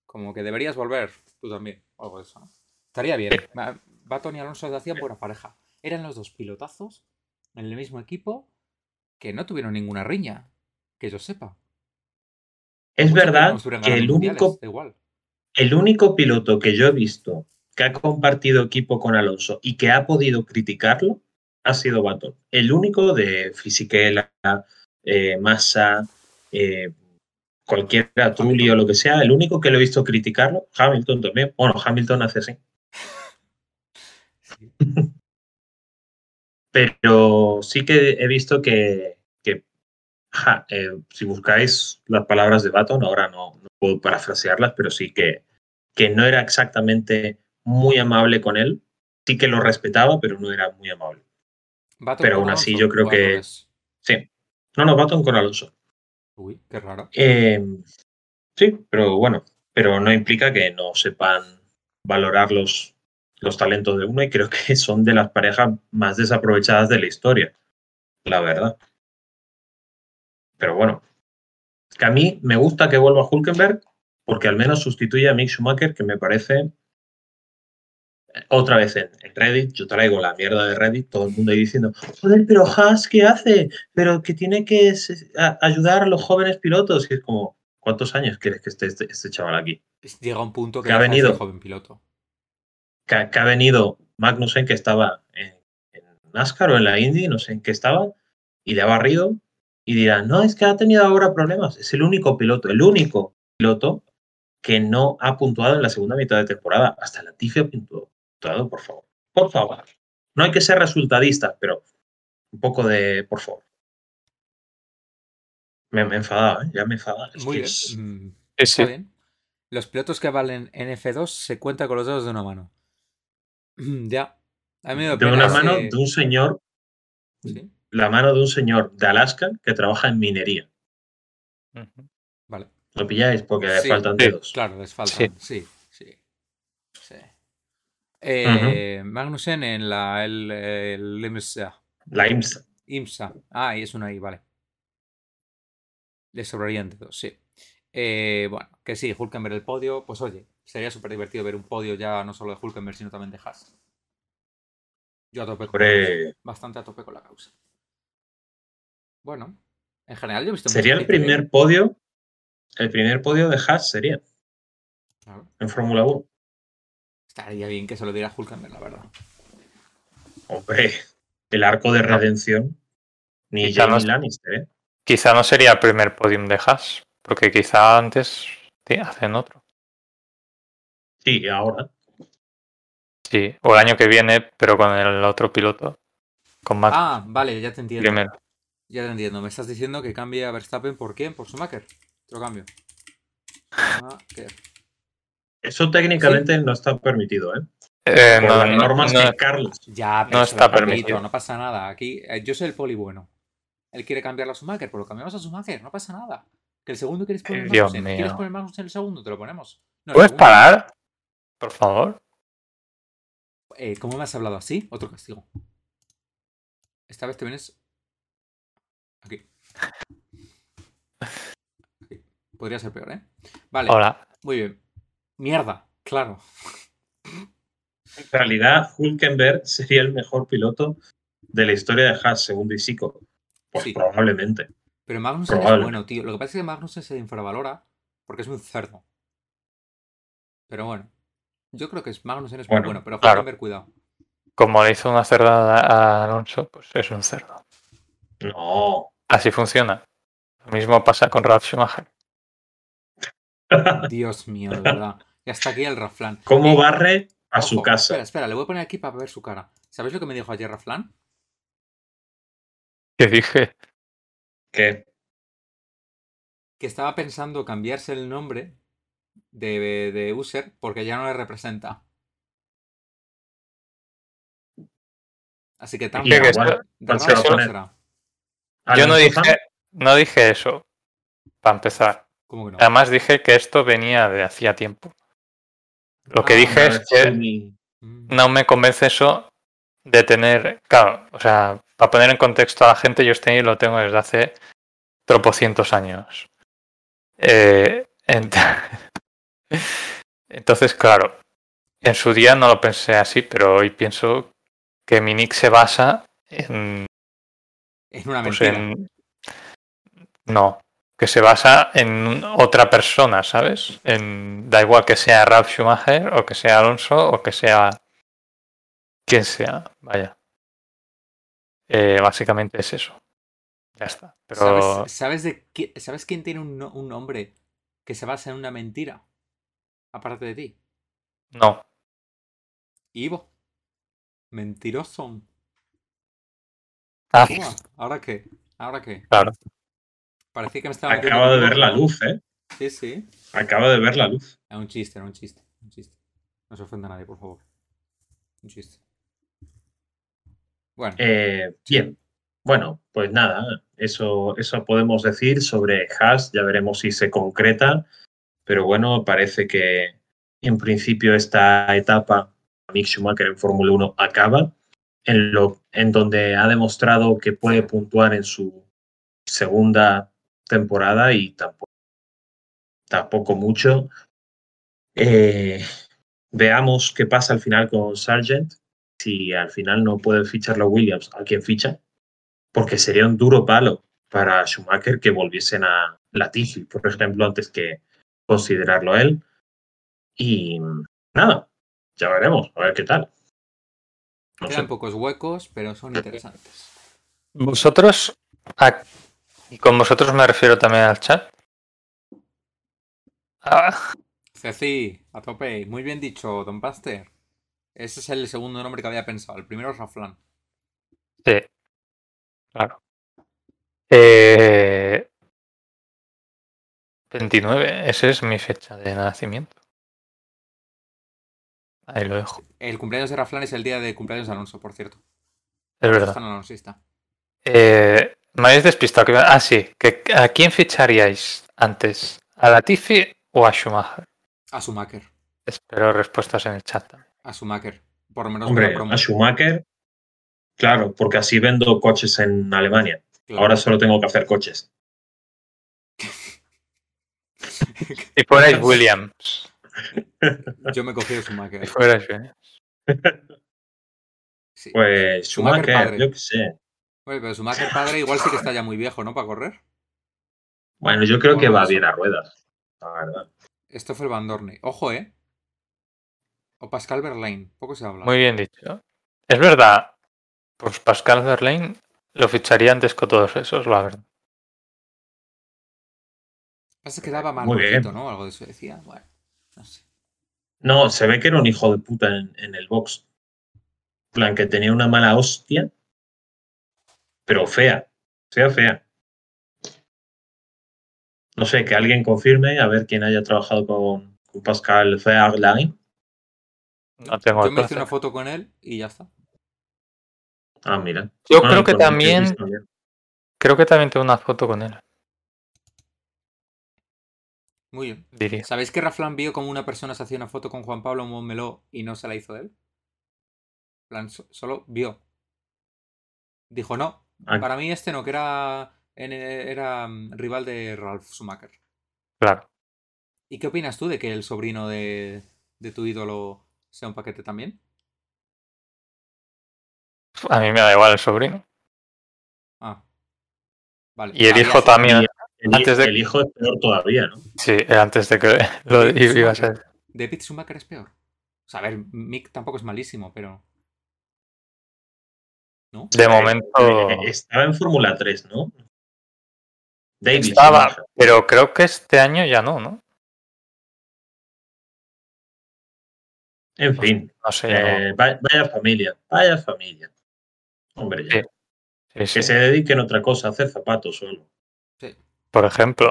como que deberías volver, tú también, o algo de eso, ¿no? Estaría bien. Baton y Alonso hacían buena pareja. Eran los dos pilotazos en el mismo equipo que no tuvieron ninguna riña, que yo sepa. Es Mucho verdad que el único igual. El único piloto que yo he visto que ha compartido equipo con Alonso y que ha podido criticarlo ha sido Baton. El único de Fisichella, eh, Massa, eh, cualquiera, Trulli o lo que sea, el único que lo he visto criticarlo, Hamilton también. Bueno, Hamilton hace así. <laughs> Sí. Pero sí que he visto que, que, ja, eh, si buscáis las palabras de Baton, ahora no, no puedo parafrasearlas, pero sí que, que no era exactamente muy amable con él. Sí que lo respetaba, pero no era muy amable. Baton Pero aún así Alonso, yo creo que-. Sí. No, no, Baton con Alonso. Uy, qué raro. Eh, sí, pero bueno, pero no implica que no sepan valorar los, los talentos de uno y creo que <laughs> son de las parejas más desaprovechadas de la historia, la verdad. Pero bueno, que a mí me gusta que vuelva Hulkenberg porque al menos sustituye a Mick Schumacher, que me parece otra vez en, Reddit, yo traigo la mierda de Reddit, todo el mundo ahí diciendo, joder, pero Haas, ¿qué hace? Pero que tiene que ayudar a los jóvenes pilotos. Y es como, ¿cuántos años quieres que esté este, este chaval aquí? Llega un punto que, Que ha venido. joven piloto. Que, ha- que ha venido Magnussen, que estaba en, en NASCAR o en la Indy, no sé en qué estaba, y le ha barrido y dirán, no, es que ha tenido ahora problemas. Es el único piloto, el único piloto que no ha puntuado en la segunda mitad de temporada. Hasta la Tifi ha puntuado, por favor. Por favor. No hay que ser resultadista, pero un poco de, por favor. Me, me he enfadado, ¿eh? Ya me. Es Muy bien. es- mm, Sí, Está sí. bien. Los pilotos que valen en F2 se cuentan con los dedos de una mano. <clears throat> ya. A mí me da de pena una ese- mano de un señor, Sí, la mano de un señor de Alaska que trabaja en minería. Vale. ¿Lo pilláis? Porque le Sí, faltan sí, dedos. Claro, les faltan. Sí, sí. sí. Eh, Magnussen en la el, el IMSA. La IMSA. IMSA. Ah, y es una I, vale. Le sobrarían dedos, sí. Eh, bueno, que sí, Hulkenberg el podio. Pues oye, sería súper divertido ver un podio ya no solo de Hulkenberg, sino también de Haas. Yo a tope con la Bastante a tope con la causa. Bueno, en general yo he visto sería el primer podio. El primer podio de Haas sería Claro. en Fórmula 1. Estaría bien que se lo diera Hulkenberg, la verdad. Hombre, el arco de redención. Ni Quizá no Jamie es- Lannister, ¿eh? Quizá no sería el primer podium de Haas, porque quizá antes hacen otro. Sí, ahora. Sí, o el año que viene, pero con el otro piloto. Con Max Ah, vale, ya te entiendo. primero. Ya te entiendo. Me estás diciendo que cambie a Verstappen por quién? Por Schumacher. Te lo cambio. Schumacher. Eso técnicamente no está permitido, ¿eh? Eh, Por no, las no, normas no- de Carlos. Ya, pero No está permitido. No pasa nada. Aquí, eh, yo soy el poli bueno. Él quiere cambiarlo a Schumacher, pues lo cambiamos a Schumacher. No pasa nada. Que el segundo quieres poner mío. ¿Quieres poner Magnussen en el segundo? Te lo ponemos. No, ¿Puedes segundo. parar? Por favor. Eh, ¿Cómo me has hablado así? Otro castigo. Esta vez te vienes. Aquí. Aquí. Podría ser peor, ¿eh? Vale, Hola. muy bien. Mierda, claro. En realidad, Hulkenberg sería el mejor piloto de la historia de Haas, según Disico. Pues Sí. probablemente. Pero Magnussen es bueno, tío. Lo que pasa es que Magnussen se infravalora porque es un cerdo. Pero bueno. Yo creo que es- Magnussen es Bueno, muy bueno, pero claro. Hulkenberg, cuidado. Como le hizo una cerdada a Alonso, pues es un cerdo. No. Así funciona. Lo mismo pasa con Ralf Schumacher. <laughs> Dios mío, de verdad. Y hasta aquí el Raflan. ¿Cómo Eh, barre a su casa? Espera, espera, le voy a poner aquí para ver su cara. ¿Sabéis lo que me dijo ayer Raflan? Que dije, ¿Qué? que estaba pensando cambiarse el nombre de, de user porque ya no le representa. Así que tan Y que igual, de ¿cuál raro se va a no poner? será. yo no ¿Alonso dije, no dije eso. Para empezar. ¿Cómo que no? Además dije que esto venía de hacía tiempo. Lo que Ah, dije es que. Mm. no me convence eso de tener. Claro, o sea, para poner en contexto a la gente, yo este lo tengo desde hace tropocientos años. Eh, ent- <laughs> Entonces, claro, en su día no lo pensé así, pero hoy pienso que mi nick se basa en. Es una pues, mentira. en- No, que se basa en otra persona, ¿sabes? En... Da igual que sea Ralf Schumacher o que sea Alonso o que sea quien sea, vaya. Eh, básicamente es eso. Ya está. Pero ¿Sabes, sabes de qui- ¿Sabes quién tiene un, un nombre que se basa en una mentira? Aparte de ti. no. Ivo. Mentiroso. Ah, ¿Ahora qué? ¿Ahora qué? claro. Parecía que me estaba Acaba de ver la luz, ¿eh? Sí, sí. Acaba de ver la luz. Era un chiste, era un chiste. Un chiste. No se ofenda a nadie, por favor. Un chiste. Bueno, Eh, bien. Bueno, pues nada, eso, eso podemos decir sobre Haas. Ya veremos si se concreta. Pero bueno, parece que en principio esta etapa Mick Schumacher en Fórmula 1 acaba. En, lo, en donde ha demostrado que puede puntuar en su segunda temporada y tampoco, tampoco mucho. Eh, veamos qué pasa al final con Sargent. Si al final no puede ficharlo Williams, ¿a quién ficha? Porque sería un duro palo para Schumacher que volviesen a Latifi, por ejemplo, antes que considerarlo él. Y nada, ya veremos, a ver qué tal. No quedan sé. pocos huecos, pero son interesantes. Vosotros, a- y con vosotros me refiero también al chat. Ah, Ceci, a tope. Muy bien dicho, Don Paster. Ese es el segundo nombre que había pensado. El primero es Raflan. sí, claro. Eh, 29, esa es mi fecha de nacimiento. Ahí lo dejo. El cumpleaños de Raflan es el día de cumpleaños de Alonso, por cierto. Es verdad. alonsista. Eh, me habéis despistado. que- Ah, sí. Que, ¿A quién ficharíais antes? ¿A Latifi o a Schumacher? A Schumacher. Espero respuestas en el chat también. A Schumacher. Por lo menos Hombre, a Schumacher, claro, porque así vendo coches en Alemania. Claro. Ahora solo tengo que hacer coches. <laughs> Si fuerais Williams. Yo me he cogido Si Schumacher. fuerais Williams. <laughs> Sí. Pues Schumacher Schumacher, padre. yo qué sé. Oye, pero Schumacher padre igual sí que está ya muy viejo, ¿no? Para correr. Bueno, yo creo que va bien a ruedas, la verdad. Esto fue el Van Dorne. Ojo, ¿eh? O Pascal Verlaine. Poco se habla. Muy bien dicho. Es verdad. Pues Pascal Verlaine lo ficharía antes que todos esos, la verdad. Pasa que daba mal Muy bien. ¿no? Algo de eso decía. Bueno, no sé. No, se ve que era un hijo de puta en, en el box. En plan, que tenía una mala hostia, pero fea. Fea, fea. No sé, que alguien confirme, a ver quién haya trabajado con, con Pascal Fairline. No tengo Yo me hice una foto con él y ya está. Ah, mira. Yo creo que también. creo que también tengo una foto con él, Muy bien. diría. ¿Sabéis que Raflan vio como una persona se hacía una foto con Juan Pablo Montmeló y no se la hizo él? En plan, so- solo vio. Dijo, no, Ah, para mí este no, que era, era mm, rival de Ralph Schumacher. Claro. ¿Y qué opinas tú de que el sobrino de, de tu ídolo sea un paquete también? A mí me da igual el sobrino. Ah. Vale. Y el hijo también. El, antes de- el hijo es peor todavía, ¿no? Sí, antes de que <laughs> lo iba a ser. Pete Schumacher es peor. O sea, a ver, Mick tampoco es malísimo, pero. ¿No? De momento Eh, Estaba en Fórmula 3, ¿no? David estaba, Schumacher. pero creo que este año ya no, ¿no? En fin, No sé. eh, vaya familia, vaya familia. Hombre, ya. Sí, sí, sí. que se dediquen a otra cosa, a hacer zapatos solo. Por ejemplo,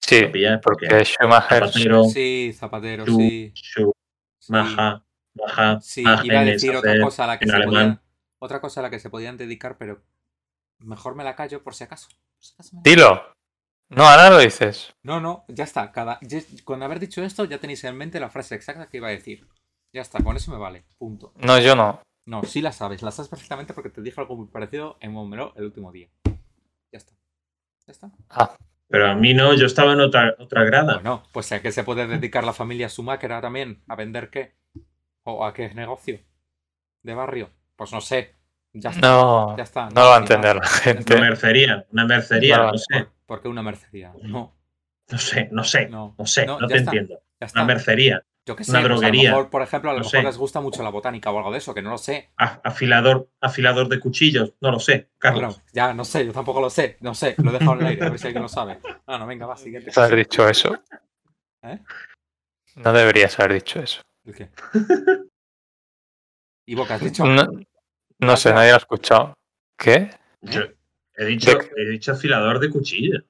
sí, lo pilláis porque porque Schumacher Zapatero, Sí, Zapatero, Chu, sí. Chu, sí. Maja, Maja, Sí, Maja iba a decir otra cosa a la que se podían. Otra cosa a la que se podían dedicar, pero mejor me la callo por si acaso. Por si acaso me la- Dilo. No, ahora lo dices. No, no, ya está. Cada... ya- Con haber dicho esto, ya tenéis en mente la frase exacta que iba a decir. Ya está, con eso me vale. Punto. No, yo no. No, sí la sabes, la sabes perfectamente porque te dije algo muy parecido en Montmeló el último día. Ya está. Ah, Pero a mí no, yo estaba en otra, otra grada. Bueno, pues a qué se puede dedicar la familia ahora también, a vender qué. O a qué negocio. De barrio. Pues no sé. Ya está. no, Ya está. no lo va a entender la gente. Una mercería, una mercería, Vale, no sé, ¿Por, qué una mercería? No, no sé, no sé, no. no sé, no, te está, entiendo. Una mercería, Yo qué sé, una pues a lo droguería. mejor, por ejemplo, a lo No mejor sé. les gusta mucho la botánica o algo de eso, que no lo sé. afilador, afilador de cuchillos, no lo sé, Carlos. Bueno, ya no sé, yo tampoco lo sé, no sé, lo he dejado en el aire, a ver si alguien lo sabe. Ah, no, venga, va, siguiente. haber dicho eso. ¿Eh? No deberías haber dicho eso. ¿El qué? ¿Y vos qué has dicho? No, no sé, nadie lo ha escuchado. ¿Qué? Yo he dicho, De- he dicho afilador de cuchillos.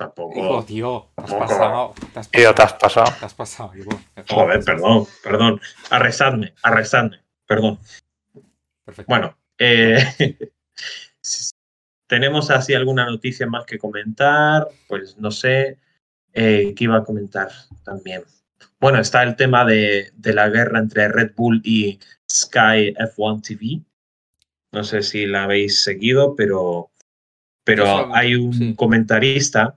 Tampoco. Hijo, tío, te has pasado. Te has Tío, te has pasado. pasado. Te has pasado, Ivo. Joder, perdón, perdón. Arrestadme, arrestadme, perdón. Perfecto. Bueno, eh, <laughs> tenemos así alguna noticia más que comentar, pues no sé eh, qué iba a comentar también. Bueno, está el tema de, de la guerra entre Red Bull y Sky F1 TV. No sé si la habéis seguido, pero, pero hay un sí. comentarista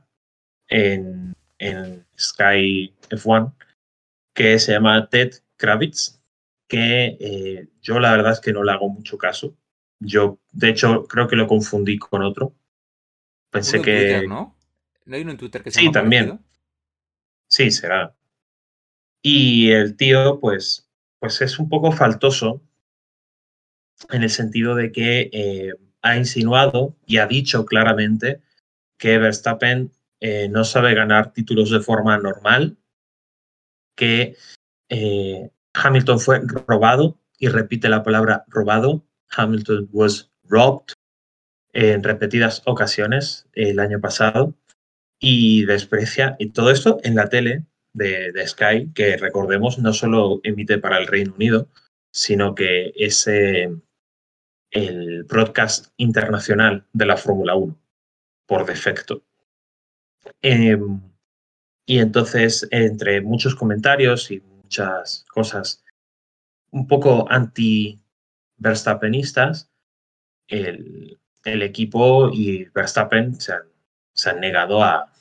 en, en Sky F1 que se llama Ted Kravitz, que eh, yo la verdad es que no le hago mucho caso. Yo, de hecho, creo que lo confundí con otro. Pensé que Twitter, ¿no? ¿No hay uno en Twitter que se Sí, llama también. sí, será. Y el tío, pues, pues es un poco faltoso en el sentido de que eh, ha insinuado y ha dicho claramente que Verstappen eh, no sabe ganar títulos de forma normal, que eh, Hamilton fue robado y repite la palabra robado. Hamilton was robbed en repetidas ocasiones el año pasado y desprecia y todo esto en la tele de, Sky, que recordemos no solo emite para el Reino Unido, sino que es eh, el broadcast internacional de la Fórmula 1 por defecto. Em, y entonces, entre muchos comentarios y muchas cosas un poco anti-Verstappenistas, el, el equipo y Verstappen se han, negado a,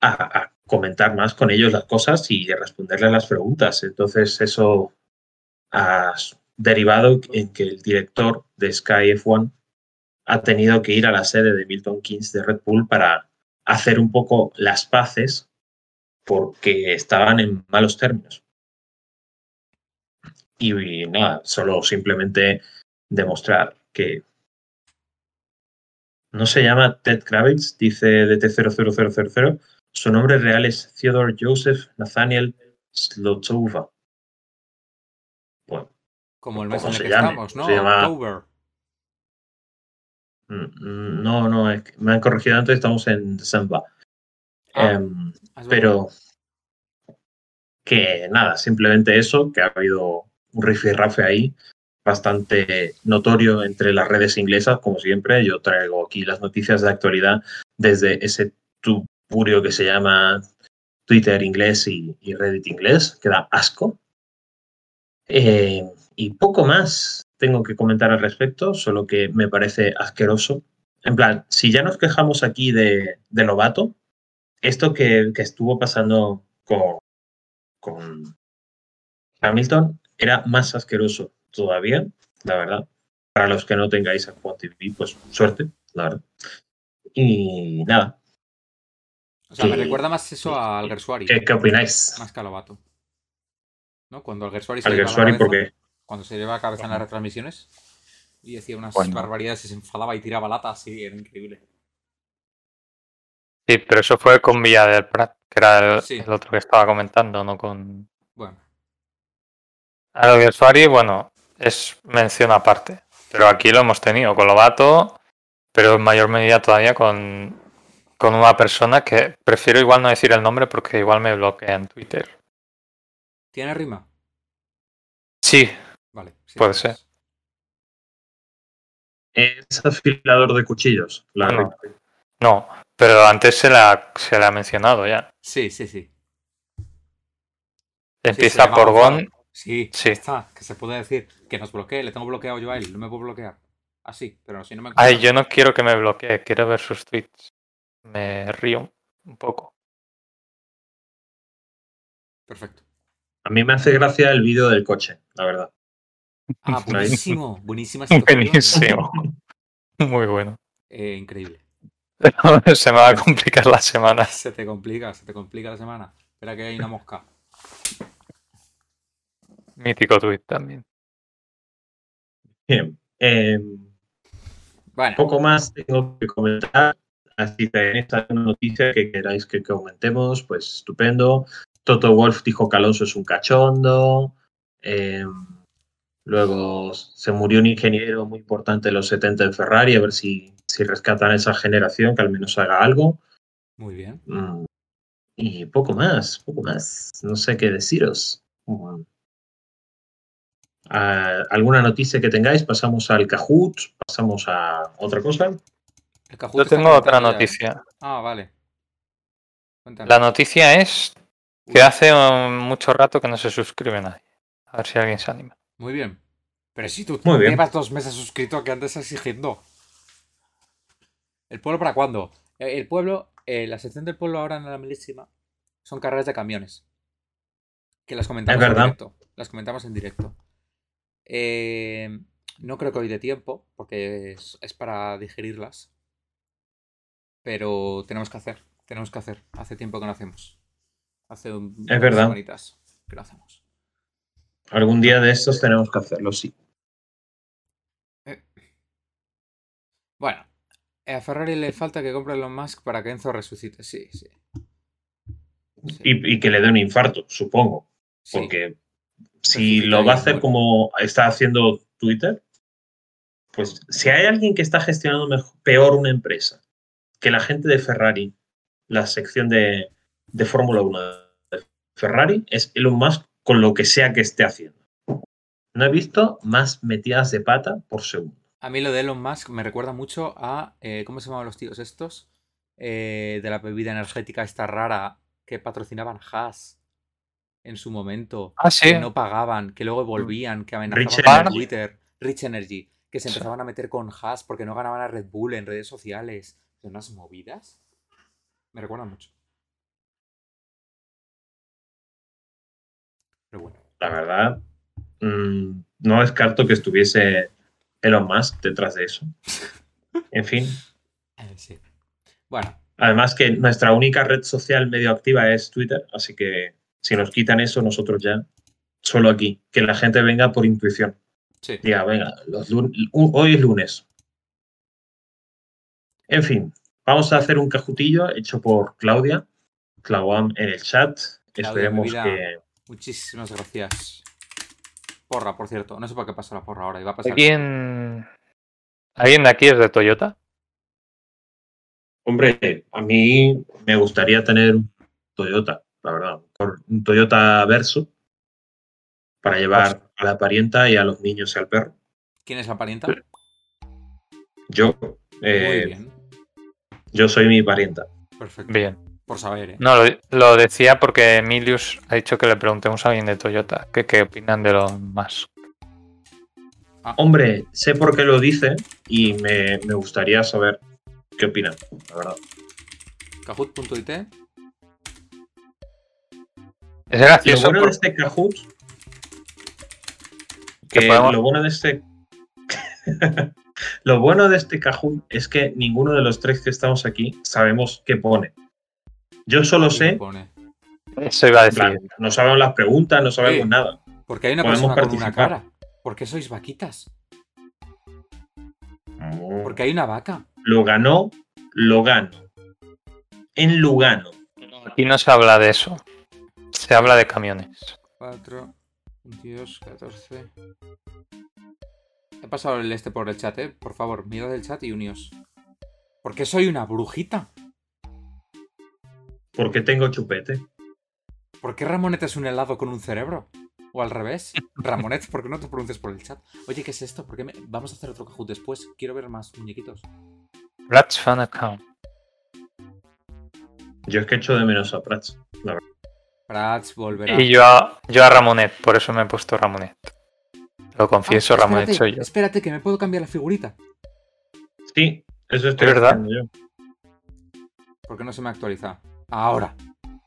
a, a comentar más con ellos las cosas y a responderle a las preguntas. Entonces, eso ha derivado en que el director de Sky F1 ha tenido que ir a la sede de Milton Keynes de Red Bull para hacer un poco las paces porque estaban en malos términos. Y, y nada, solo simplemente demostrar que No se llama Ted Kravitz, dice DT00000. Su nombre real es Theodore Joseph Nathaniel Slotova. Bueno, Como el mes en ¿Cómo el se que llame? estamos, ¿no? Se llama- October. Mm, mm, no, no, es que me han corregido antes, estamos en December. Ah, Em, pero que nada, simplemente eso, que ha habido un rifirrafe ahí bastante notorio entre las redes inglesas, como siempre. Yo traigo aquí las noticias de actualidad desde ese tuburio que se llama Twitter inglés y, y Reddit inglés, que da asco. Eh, y poco más tengo que comentar al respecto, solo que me parece asqueroso. En plan, si ya nos quejamos aquí de, de Lobato, esto que, que estuvo pasando con, con Hamilton era más asqueroso todavía, la verdad. Para los que no tengáis Apple TV, pues suerte, la verdad. Y nada, O sea, me recuerda más eso a Alguersuari. ¿qué, qué opináis? Más que a Lobato. ¿No? Cuando se Al iba la Gersuari, cabeza, porque Cuando se lleva la cabeza en las retransmisiones y decía unas Bueno. barbaridades y se enfadaba y tiraba latas y era increíble. Sí, pero eso fue con Villa del Prat, que era el, Sí. el otro que estaba comentando, no con. Bueno, Alguersuari, bueno, es mención aparte. Pero aquí lo hemos tenido con Lobato, pero en mayor medida todavía con, con una persona que prefiero igual no decir el nombre porque igual me bloquea en Twitter. ¿tiene rima? Sí. Sí, Puede ser. es afilador de cuchillos. La no, no, pero antes se la, se la ha mencionado ya. Sí, sí, sí. Empieza llama por. Gon, Sí, Sí. está. Que se puede decir que nos bloquee. Le tengo bloqueado yo a él. No me puedo bloquear. Así, pero si no me Ay, yo no quiero que me bloquee, quiero ver sus tweets. Me río un poco. Perfecto. A mí me hace gracia el vídeo del coche, la verdad. Ah, <laughs> buenísimo. Buenísima <laughs> situación. Buenísimo. Muy bueno. Eh, increíble. <laughs> Se me va a complicar la semana. Se te complica, se te complica la semana. Espera que hay una mosca. Mítico tweet también. Bien. eh, Bueno, poco más tengo que comentar. Así tenéis alguna noticia que queráis que comentemos, pues estupendo. Toto Wolf dijo que Alonso es un cachondo. Eh, luego se murió un ingeniero muy importante en los 70 en Ferrari, a ver si, si rescatan esa generación, que al menos haga algo. muy bien. Mm, Y poco más, poco más. No sé qué deciros. Ah, ¿Alguna noticia que tengáis? Pasamos al Kahoot, pasamos a otra cosa. Yo tengo otra noticia. Ah, vale. Cuéntame. La noticia es que hace um, mucho rato que no se suscribe nadie. A ver si alguien se anima. Muy bien. Pero si tú Muy bien. llevas dos meses suscrito, ¿qué andas exigiendo? ¿El pueblo para cuándo? Eh, El pueblo, eh, la sección del pueblo ahora en la milísima son carreras de camiones. Que las comentamos Es en directo. Las comentamos en directo. Eh, no creo que hoy de tiempo, porque es, es para digerirlas. Pero tenemos que hacer. Tenemos que hacer. Hace tiempo que no hacemos. Hace un, unas verdad. semanitas que no hacemos. Algún día de estos tenemos que hacerlo, sí. Bueno, a Ferrari le falta que compre Elon Musk para que Enzo resucite. Sí, sí. Sí, Y, y que le dé un infarto, supongo. sí. Porque si lo va a hacer como está haciendo Twitter, pues si hay alguien que está gestionando mejor- peor una empresa que la gente de Ferrari, la sección de, de Fórmula 1 de Ferrari, es Elon Musk con lo que sea que esté haciendo. No he visto más metidas de pata por segundo. A mí lo de Elon Musk me recuerda mucho a. eh, ¿Cómo se llamaban los tíos estos? Eh, de la bebida energética esta rara que patrocinaban Haas en su momento. Ah, sí. Que no pagaban, que luego volvían, que amenazaban Rich con. Twitter. Rich Energy. Que se empezaban a meter con Haas porque no ganaban a Red Bull en redes sociales. De unas movidas. Me recuerda mucho. Pero bueno. La verdad, mm, no descarto que estuviese Elon Musk detrás de eso. <laughs> En fin, eh, sí. Bueno, Además que nuestra única red social medio activa es Twitter, así que si nos quitan eso, nosotros ya, solo aquí, que la gente venga por intuición. sí. Diga, venga, los hoy es lunes. En fin, vamos a hacer un cajutillo hecho por Claudia. Clauam en el chat. Claudia, Esperemos que. Muchísimas gracias. Porra, por cierto. No sé por qué pasa la porra ahora. Iba a pasar. ¿Alguien, ¿Alguien de aquí es de Toyota? Hombre, a mí me gustaría tener un Toyota, la verdad. Un Toyota Verso para llevar a la parienta y a los niños y al perro. ¿Quién es la parienta? Yo, Muy eh, bien. yo soy mi parienta. Perfecto. Bien. Por saber, ¿eh? No, lo, lo decía porque Emilius ha dicho que le preguntemos a alguien de Toyota que qué opinan de los más. Hombre, sé por qué lo dice y me, me gustaría saber qué opinan, la verdad. Kahoot.it. Es Lo gracioso. bueno de este Kahoot. Que Que podemos- lo bueno de este. <laughs> lo bueno de este Kahoot es que ninguno de los tres que estamos aquí sabemos qué pone. Yo solo sé. Eso iba a en plan, decir. no sabemos las preguntas, no sabemos Sí. nada. Porque hay una Podemos persona con una participar. cara. ¿Por qué sois vaquitas? Porque hay una vaca. Lo ganó, lo gano. En Lugano. Aquí no se habla de eso. Se habla de camiones. 4, 22, 14. He pasado el este por el chat, ¿eh? Por favor, mirad el chat y uníos. ¿Por qué soy una brujita? Porque tengo chupete. ¿Por qué Ramonet es un helado con un cerebro? ¿O al revés? <laughs> Ramonet, ¿por qué no te pronuncias por el chat? Oye, ¿qué es esto? ¿Por qué me- Vamos a hacer otro Kahoot después. Quiero ver más muñequitos. Rats Fan Account. Yo es que echo de menos a Prats. La verdad. Prats volverá. Y yo a, yo a Ramonet, por eso me he puesto Ramonet. Lo confieso, Ah, Ramonet soy yo. Espérate, que me puedo cambiar la figurita. Sí, eso estoy ¿Es verdad? haciendo yo. ¿Por qué no se me actualiza? Ahora.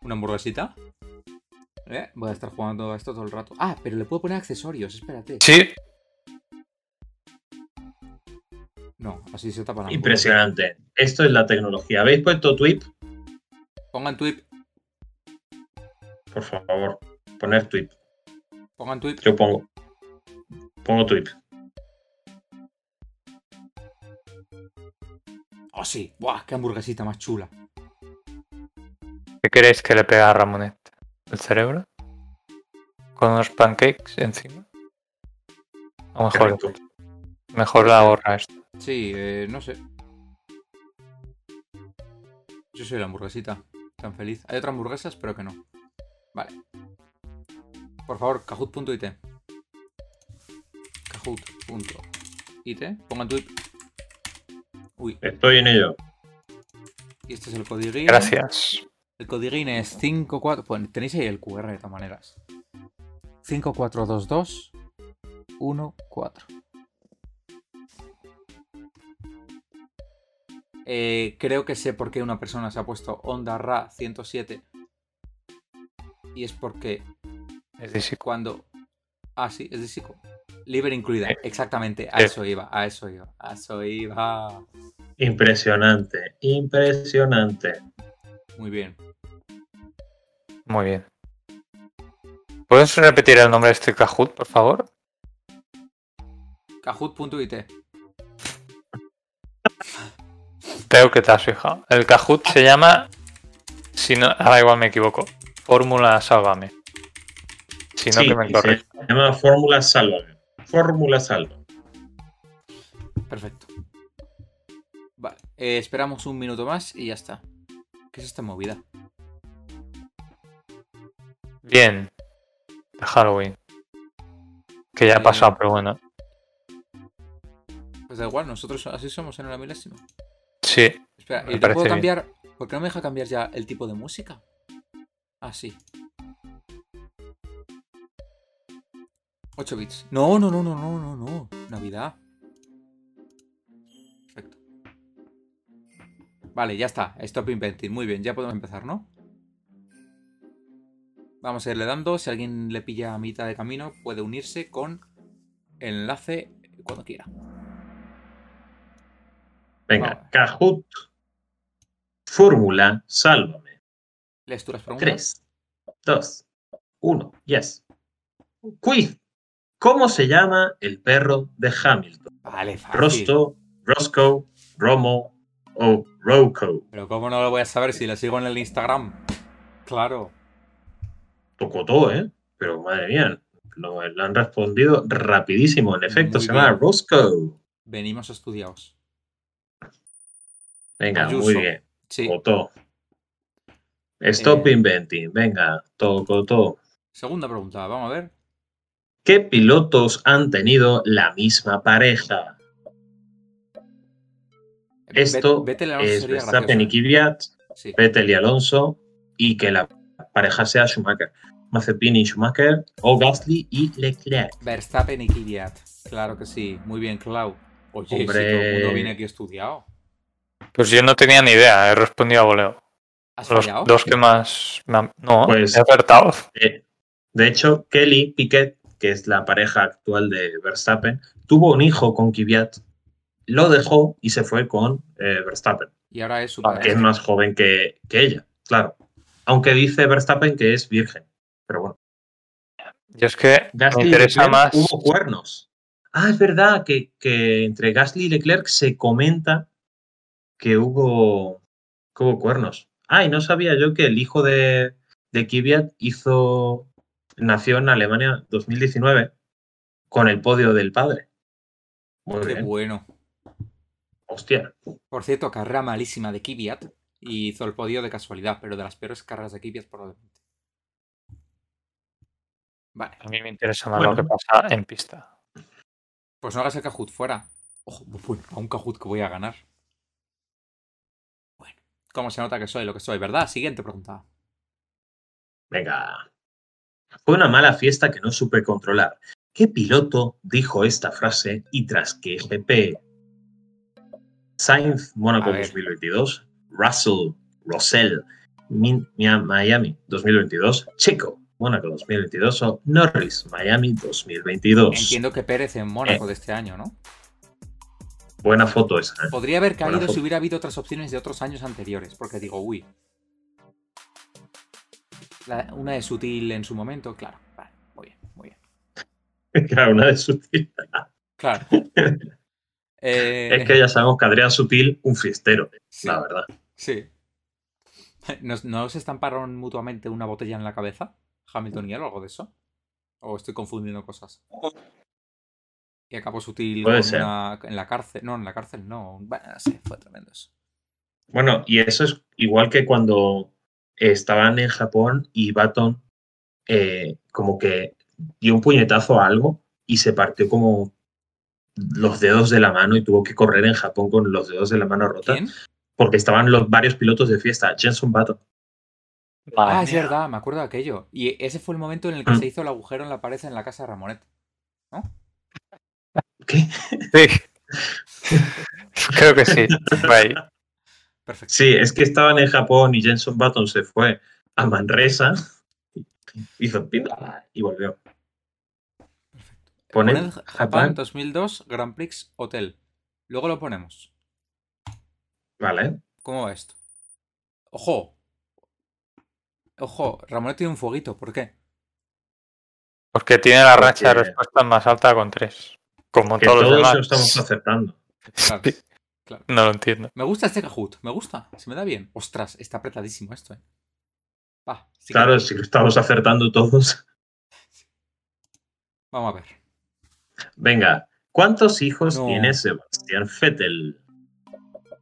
¿Una hamburguesita? ¿Eh? Voy a estar jugando a esto todo el rato. Ah, pero le puedo poner accesorios, espérate. Sí, No, así se tapa la Impresionante. Esto es la tecnología. ¿Habéis puesto tweet? Pongan tweet, Por favor, poner tweet. pongan tweet. Yo pongo. Pongo tweet. Oh, sí. Buah, qué hamburguesita más chula. ¿Qué queréis que le pegue a Ramonet? ¿El cerebro? ¿Con unos pancakes encima? O mejor, mejor la gorra esta. Sí, eh, no sé. Yo soy la hamburguesita. Tan feliz. Hay otras hamburguesas, pero que no. Vale. Por favor, kahoot.it. Kahoot.it. Pongan tweet. Uy, Estoy en ello. y este es el codiguín. Gracias. El codiguín es 54. Pues tenéis ahí el QR de todas maneras. 5422 14. Eh, creo que sé por qué una persona se ha puesto Onda Ra 107. Y es porque Es de Sico. cuando. Ah, sí, es de Sico. Libre incluida. Sí. Exactamente. A Sí. eso iba, a eso iba. A eso iba. Impresionante. Impresionante. Muy bien. Muy bien. ¿Puedes repetir el nombre de este Kahoot, por favor? Kahoot.it. Creo que te has fijado. El Kahoot se llama. Si no, ahora igual me equivoco. Fórmula Sálvame. Si no, Sí, que me se llama Fórmula Salva. Fórmula Salva. Perfecto. Vale, eh, esperamos un minuto más y ya está. ¿Qué es esta movida? Bien. De Halloween. Que ya ha Eh, pasado, pero bueno. Pues da igual, nosotros así somos en la milésima. Sí. Espera, ¿y te puedo bien. cambiar? ¿Por qué no me deja cambiar ya el tipo de música? Ah, sí. 8 bits. No, no, no, no, no, no, no. Navidad. Perfecto. Vale, ya está. Stop inventing. Muy bien, ya podemos empezar, ¿no? Vamos a irle dando. Si alguien le pilla a mitad de camino, puede unirse con el enlace cuando quiera. Venga. Kahoot. Fórmula Sálvame. ¿Lees tú las preguntas? 3, 2, 1. Yes. Quiz. ¿Cómo se llama el perro de Hamilton? Vale, fácil. Rosto, Roscoe, Romo, o Roko? Pero ¿cómo no lo voy a saber si le sigo en el Instagram? Claro. Tocó todo, ¿eh? Pero madre mía, lo, lo han respondido rapidísimo. En efecto, Muy se llama. Roscoe. Venimos estudiados. Venga, Ayuso. muy bien. Sí. Stop Eh. inventing. Venga, tocó todo. Segunda pregunta, vamos a ver. ¿Qué pilotos han tenido la misma pareja? Esto Alonso es Verstappen y ¿eh? Kvyat, Sí. Vettel y Alonso, y que la pareja sea Schumacher. Mazepin y Schumacher, o Gasly y Leclerc. Verstappen y Kvyat. Claro que sí. Muy bien, Clau. Oye, si todo Hombre. el mundo viene aquí estudiado. Pues yo no tenía ni idea, he respondido a voleo. ¿Has Los fallado? dos que más. me han- No, Pues- he acertado. Eh, de hecho, Kelly Piquet, que es la pareja actual de Verstappen, tuvo un hijo con Kvyat, lo dejó y se fue con eh, Verstappen, Y ahora es su Vale. que es pareja. más joven que, que ella, claro. Aunque dice Verstappen que es virgen. Pero bueno. Yo es que Gasly me interesa más. hubo cuernos. Ah, es verdad que, que entre Gasly y Leclerc se comenta que hubo, que hubo cuernos. Ah, y no sabía yo que el hijo de, de Kvyat hizo, nació en Alemania 2019 con el podio del padre. Muy Qué bien. bueno. Hostia. Por cierto, carrera malísima de Kvyat. Y hizo el podio de casualidad, pero de las peores carreras de Kvyat probablemente. Vale. A mí me interesa más Bueno. lo que pasa en pista. Pues no hagas el Kahoot fuera. Ojo, bueno, a un Kahoot que voy a ganar. Bueno, ¿cómo se nota que soy lo que soy, verdad? Siguiente pregunta. Venga. Fue una mala fiesta que no supe controlar. ¿Qué piloto dijo esta frase y tras qué GP? Sainz, Mónaco A ver. 2022. Russell, Russell, Miami 2022. Checo, Mónaco 2022. O Norris, Miami 2022. Entiendo que Pérez en Eh. Mónaco de este año, ¿no? Buena foto esa. ¿eh? Podría haber caído si hubiera habido otras opciones de otros años anteriores, porque digo, uy. La- una de sutil en su momento, claro. Vale, muy bien, muy bien. <laughs> Claro, una de sutil. Claro. <laughs> Eh, Es que ya sabemos que Adrián Sutil, un fiestero, sí, la verdad. sí. <laughs> ¿Nos, ¿No se estamparon mutuamente una botella en la cabeza? Hamilton y él o algo de eso. ¿O estoy confundiendo cosas? Y acabó sutil con una- en la cárcel. No, en la cárcel no. Bueno, sí, fue tremendo eso. Bueno, y eso es igual que cuando estaban en Japón y Baton eh, como que dio un puñetazo a algo y se partió como los dedos de la mano y tuvo que correr en Japón con los dedos de la mano rota ¿Quién? porque estaban los varios pilotos de fiesta. Jenson Button. Madre Ah, es mía. verdad, me acuerdo de aquello. Y ese fue el momento en el que Mm. se hizo el agujero en la pared en la casa de Ramonet. ¿Qué? Sí. <laughs> Creo que sí. Perfecto. Sí, es que estaban en Japón y Jenson Button se fue a Manresa, hizo pimba y volvió. Poned Poned Japón Japón. 2002 Grand Prix Hotel. Luego lo ponemos. Vale. ¿Cómo va esto? Ojo. Ojo, Ramonet tiene un fueguito. ¿Por qué? Porque tiene la racha de respuesta más alta con tres. Como Que todos los todos demás. lo estamos aceptando. Claro. Sí. No lo entiendo. Me gusta este Kahoot. Me gusta. Se me da bien. Ostras, está apretadísimo esto, eh. Va, sí que- Claro, si lo estamos acertando todos. <laughs> Vamos a ver. Venga, ¿cuántos hijos No. tiene Sebastián?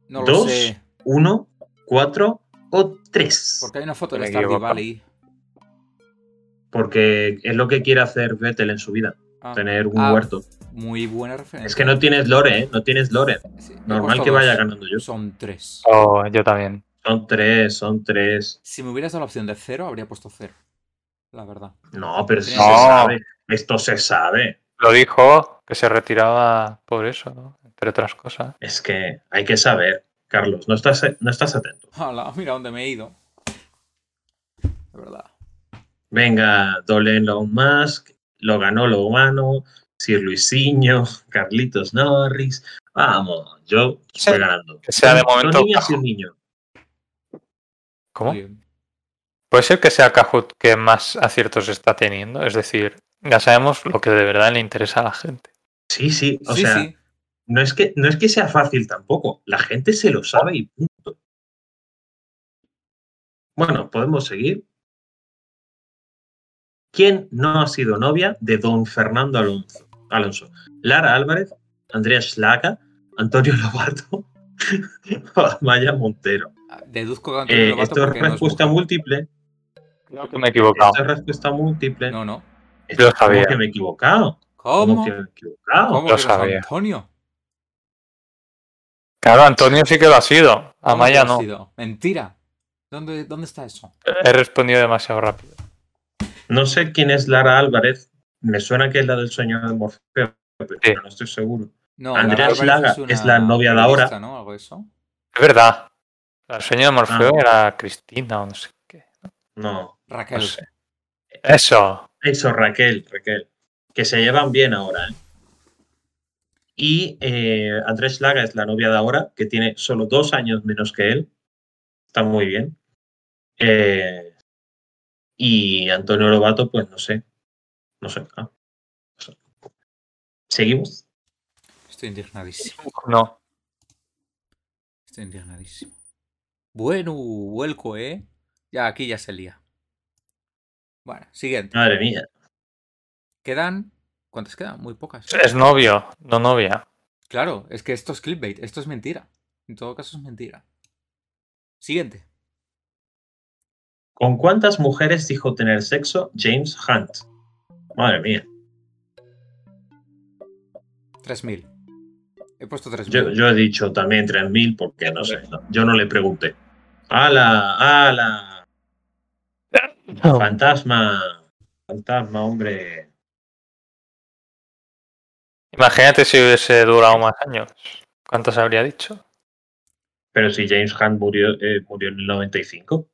No lo ¿Dos? sé. ¿Uno, cuatro o tres? Porque hay una foto de Stardew. Valley. Porque es lo que quiere hacer Vettel en su vida, Ah, tener un ah, huerto. Muy buena referencia. Es que no tienes lore, ¿eh? No tienes lore. Sí, Normal que vaya dos. ganando yo. Son tres. Oh, yo también. Son tres, son tres. Si me hubieras dado la opción de cero, habría puesto cero. La verdad. No, pero si No. se sabe. Esto se sabe. Lo dijo que se retiraba por eso, ¿no? Entre otras cosas. Es que hay que saber, Carlos. No estás, no estás atento. Hala, mira dónde me he ido. De verdad. Venga, doble Elon Musk, lo ganó lo humano, Sir Luisinho, <laughs> Carlitos Norris. Vamos, yo Sí, estoy ganando. que sea de momento bajo. un niño. ¿Cómo? Puede ser que sea Kahoot que más aciertos está teniendo. Es decir, ya sabemos lo que de verdad le interesa a la gente. Sí, sí. O sí, sea, sí. No es que, no es que sea fácil tampoco. La gente se lo sabe y punto. Bueno, podemos seguir. ¿Quién no ha sido novia de don Fernando Alonso? Alonso? Lara Álvarez, Andrea Schlaga, Antonio Lobato <laughs> Maya Montero. Deduzco que Antonio Eh, Lobato esto es porque no es respuesta múltiple. Creo que me he equivocado. Esto es respuesta múltiple. No, no. Esto- Yo ¿cómo sabía. que me he equivocado? ¿Cómo? ¿Cómo que me he equivocado? ¿Cómo Lo que sabía. Antonio? Claro, Antonio sí que lo ha sido. ¿Cómo Amaya no. sido? Mentira. ¿Dónde, ¿Dónde está eso? He respondido demasiado rápido. No sé quién es Lara Álvarez. Me suena que es la del sueño de Morfeo, pero Sí. no estoy seguro. No, Andrea Schlaga es la novia de ahora. ¿no? Algo eso. Es verdad. El sueño de Morfeo Ah. era Cristina o no sé qué. No. Raquel. No sé. Eso. Eso, Raquel, Raquel. Que se llevan bien ahora, ¿eh? Y eh, Andrés Laga es la novia de ahora, que tiene solo dos años menos que él. Está muy bien. Eh, y Antonio Lobato, pues no sé. No sé. Ah, no. ¿Seguimos? Estoy indignadísimo. No. Estoy indignadísimo. Bueno, vuelco, ¿eh? Ya, aquí ya se lía. Bueno, siguiente. Madre mía. Quedan. ¿Cuántas quedan? Muy pocas. Es novio, no novia. Claro, es que esto es clickbait. Esto es mentira. En todo caso es mentira. Siguiente. ¿Con cuántas mujeres dijo tener sexo James Hunt? Madre mía. 3000. He puesto 3000. Yo, yo he dicho también 3.000 porque no sé. no, yo no le pregunté. ¡Hala! ¡Hala! <laughs> Fantasma. Fantasma, hombre. Imagínate si hubiese durado más años. ¿Cuántos habría dicho? Pero si James Hunt murió, eh, murió en el 95.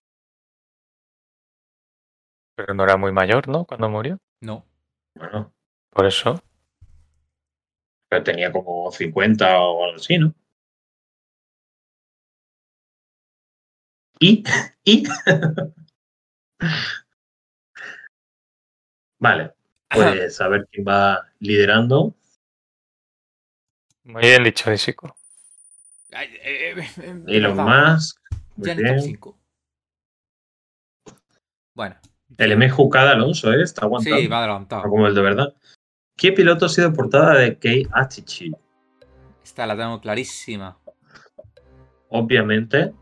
Pero no era muy mayor, ¿no? Cuando murió. No. Bueno, Por eso. pero tenía como 50 o algo así, ¿no? Y, y. <laughs> vale, pues a ver quién va liderando. Muy bien dicho, Isico. Ay, eh, eh, eh, Elon Musk. Bien. 5. Bueno. El MJ de Alonso, ¿eh? Está aguantando. Sí, va adelantado. No como el de verdad. ¿Qué piloto ha sido portada de Kei Attitude? Esta la tengo clarísima. Obviamente,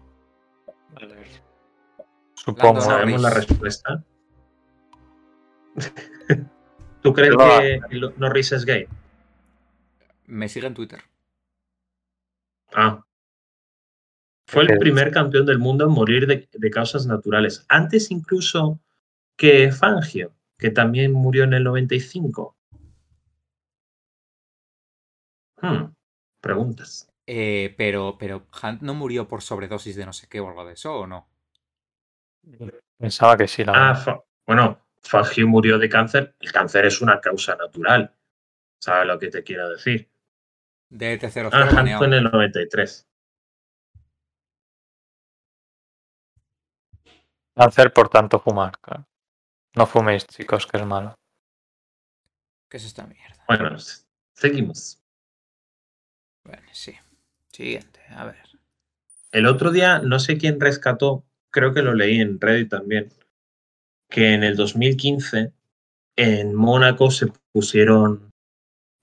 Supongo. Lando sabemos Norris. la respuesta. <laughs> ¿Tú crees Pero que Norris es gay? Me sigue en Twitter. Ah. Fue el primer campeón del mundo en morir de, de causas naturales. Antes incluso que Fangio, que también murió en el 95. Hmm, Preguntas. Eh, pero, pero Hunt no murió por sobredosis de no sé qué o algo de eso, ¿o no? Pensaba que sí, la Ah. Fa- bueno, Fangio murió de cáncer. El cáncer es una causa natural. ¿Sabes lo que te quiero decir? DT00 Ah, Hunt baneado. fue en el 93. Cáncer por tanto fumar, claro. No fuméis, chicos, que es malo. ¿Qué es esta mierda? Bueno, seguimos. Bueno, sí. Siguiente, a ver. El otro día, no sé quién rescató, creo que lo leí en Reddit también, que en el 2015 en Mónaco se pusieron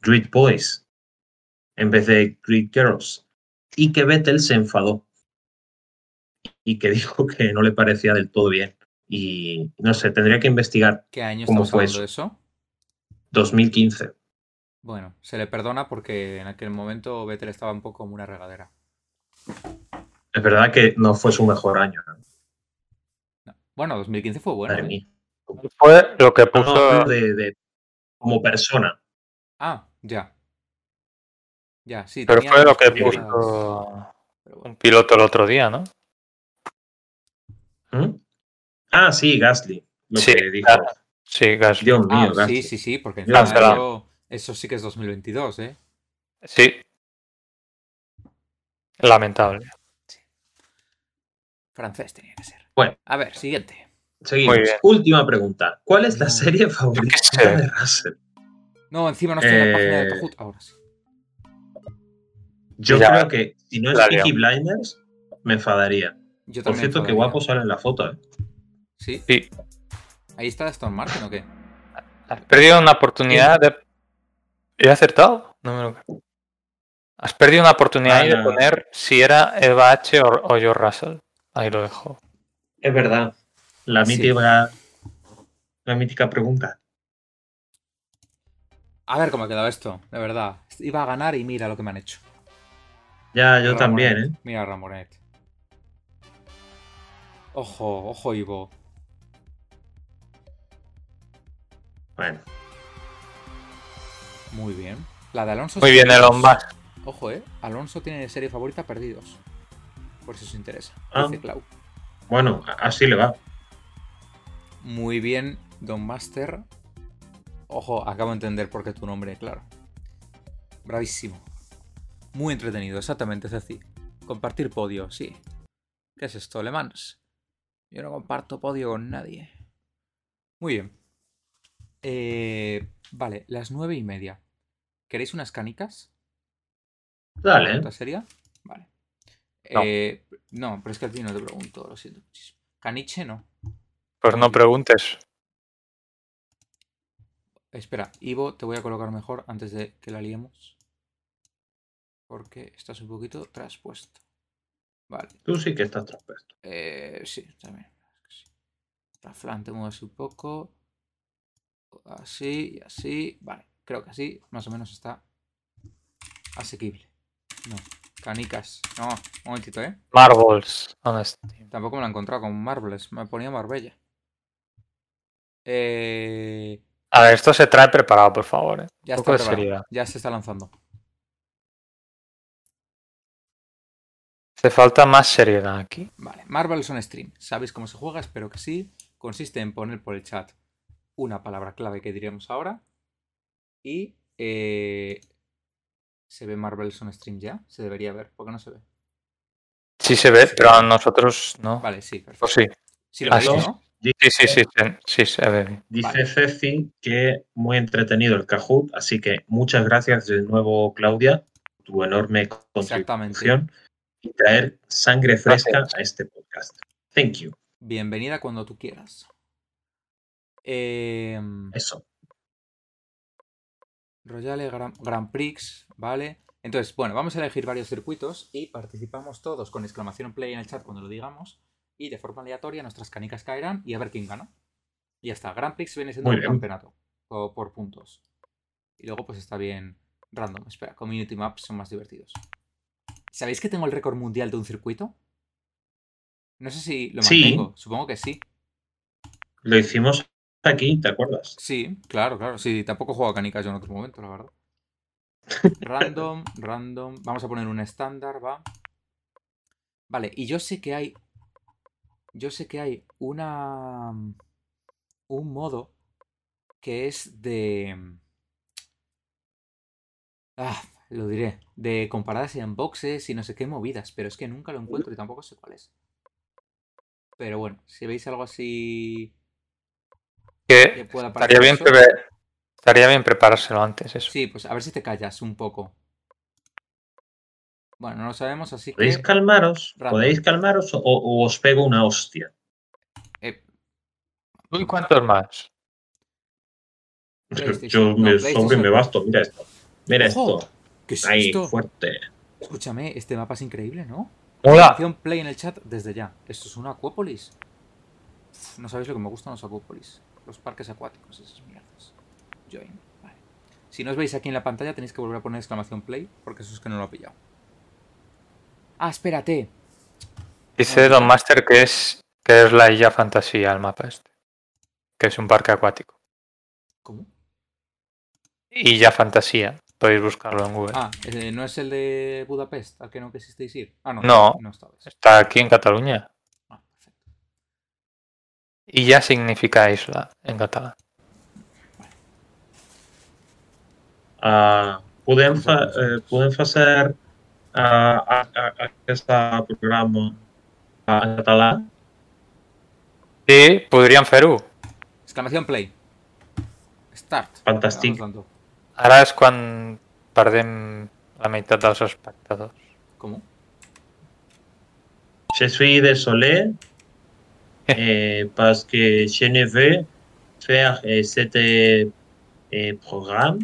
Great Boys en vez de Great Girls y que Vettel se enfadó y que <laughs> dijo que no le parecía del todo bien. Y no sé, tendría que investigar. ¿Qué año ¿Cómo estamos fue eso? 2015. Bueno, se le perdona porque en aquel momento Vettel estaba un poco como una regadera. Es verdad que no fue su mejor año. ¿no? No. Bueno, 2015 fue bueno. ¿eh? Fue lo que puso. no, de- de- como persona. Ah, ya. Ya, sí. Pero fue lo que puso pero bueno. un piloto el otro día, ¿no? ¿Mm? Ah, sí, Gasly. Lo Sí, que dijo. claro. Sí, Gasly. Dios Ah, mío, Gasly. sí, sí, sí, porque eso, eso sí que es 2022, ¿eh? Sí. Lamentable. Francés tenía que ser. Bueno. A ver, siguiente. Seguimos. Muy bien. Última pregunta. ¿Cuál es la No. serie favorita de Russell? No, encima no estoy en la página de Eh, Kahoot. Ahora sí. Yo Ya. creo que si no es Peaky. Blinders, me enfadaría. Yo Por cierto, qué enfadaría. guapo sale en la foto, ¿eh? Sí. Sí. Ahí está Stone Martin o qué? Has perdido una oportunidad de. ¿He acertado? No me lo creo. Has perdido una oportunidad ahí de Ah. poner si era Eva H o, o George Russell. Ahí lo dejo. Es verdad. La Sí. mítica, la mítica pregunta. A ver cómo ha quedado esto, de verdad. Iba a ganar y mira lo que me han hecho. Ya, yo Ramonet. también, ¿eh? Mira Ramonet. Ojo, ojo, Ivo. Bueno, Muy bien. La de Alonso. Muy bien. Elon Musk. Ojo, eh. Alonso tiene serie favorita perdidos. Por si os interesa. Ah. Dice Clau. bueno, así le va. Muy bien, Don Master. Ojo, acabo de entender por qué tu nombre, claro. Bravísimo. Muy entretenido, exactamente, Ceci. Compartir podio, sí. ¿Qué es esto, Le Mans? Yo no comparto podio con nadie. Muy bien. Eh, vale, las nueve y media. ¿Queréis unas canicas? Dale. ¿Pregunta seria? Vale. No. Eh, no, pero es que a ti no te pregunto, lo siento muchísimo. Caniche no. Pues no preguntes. Espera, Ivo, te voy a colocar mejor antes de que la liemos. Porque estás un poquito traspuesto. Vale. Tú sí que estás traspuesto. Eh, sí, también. sí. Raflan, te mueves un poco. Así y así. Vale, creo que así más o menos está asequible. No, canicas. No, un momentito, ¿eh? Marbles. Tampoco me la he encontrado con Marbles. Me ponía Marbella. Eh, A ver, esto se trae preparado, por favor. ¿eh? ya Un está de preparado. Ya se está lanzando. Hace falta más seriedad aquí. Vale, Marbles on Stream. ¿Sabéis cómo se juega? Espero que sí. Consiste en poner por el chat una palabra clave que diríamos ahora. Y eh, ¿se ve Marbles on Stream ya? Se debería ver. ¿Por qué no se ve? Sí se ve, pero a nosotros no. Vale, sí, perfecto. Pues sí. Sí lo Ah, veis, sí. ¿no? Sí, sí, sí, sí, sí, se ve. Dice Vale. Ceci que muy entretenido el Kahoot, así que muchas gracias de nuevo, Claudia, tu enorme Exactamente. Y traer sangre fresca Gracias. a este podcast. Thank you. Bienvenida cuando tú quieras. Eh, Eso. Royale Gran, Grand Prix, ¿vale? Entonces, bueno, vamos a elegir varios circuitos y participamos todos con exclamación play en el chat cuando lo digamos. Y de forma aleatoria nuestras canicas caerán y a ver quién gana. Y ya está. Grand Prix viene siendo Muy un bien. campeonato. O por puntos. Y luego pues está bien random. Espera, Community Maps son más divertidos. ¿Sabéis que tengo el récord mundial de un circuito? No sé si lo Sí. mantengo. Supongo que sí. Lo hicimos aquí, ¿te acuerdas? Sí, claro, claro. Sí, tampoco juego a canicas yo en otro momento, la verdad. Random, <laughs> random. Vamos a poner un estándar, va. Vale, y yo sé que hay. Yo sé que hay una. Un modo que es de. Ah, lo diré. De comparadas en boxes y no sé qué movidas, pero es que nunca lo encuentro y tampoco sé cuál es. Pero bueno, si veis algo así que Que pueda estaría parecer bien, eso- estaría bien preparárselo antes, eso. Sí, pues a ver si te callas un poco. Bueno, no lo sabemos, así ¿Podéis que. calmaros? Random. ¿Podéis calmaros o, o os pego una hostia? eh, Uy, ¿cuántos más? Yo me sobre me basto, mira esto. Mira ¡Ojo! esto. ¿Qué es Ahí, esto? fuerte. Escúchame, este mapa es increíble, ¿no? ¡Hola! Acción play en el chat desde ya. Esto es una Acuópolis. Uf, no sabéis lo que me gustan los Acuópolis. Los parques acuáticos, esas mierdas. Join. Vale. Si no os veis aquí en la pantalla, tenéis que volver a poner exclamación play, porque eso es que no lo he pillado. Ah, espérate. Dice Don Master que es, que es la Isla Fantasía, el mapa este. Que es un parque acuático. ¿Cómo? Isla Fantasía. Podéis buscarlo en Google. Ah, eh, ¿no es el de Budapest al que no quisisteis ir? Ah, no. No. No vez. Está aquí en Cataluña. Ah, perfecto. Y ya significa isla en catalán. Uh, podem, fa, eh, podem fazer uh, a, a, aquest programa en català? Sí, podríem fer-ho. Exclamación play. Start. Fantàstic. Ara és quan perdem la mitad de los espectadores. ¿Cómo? Je suis désolé <laughs> eh, parce que je ne veux faire eh, este eh, programa.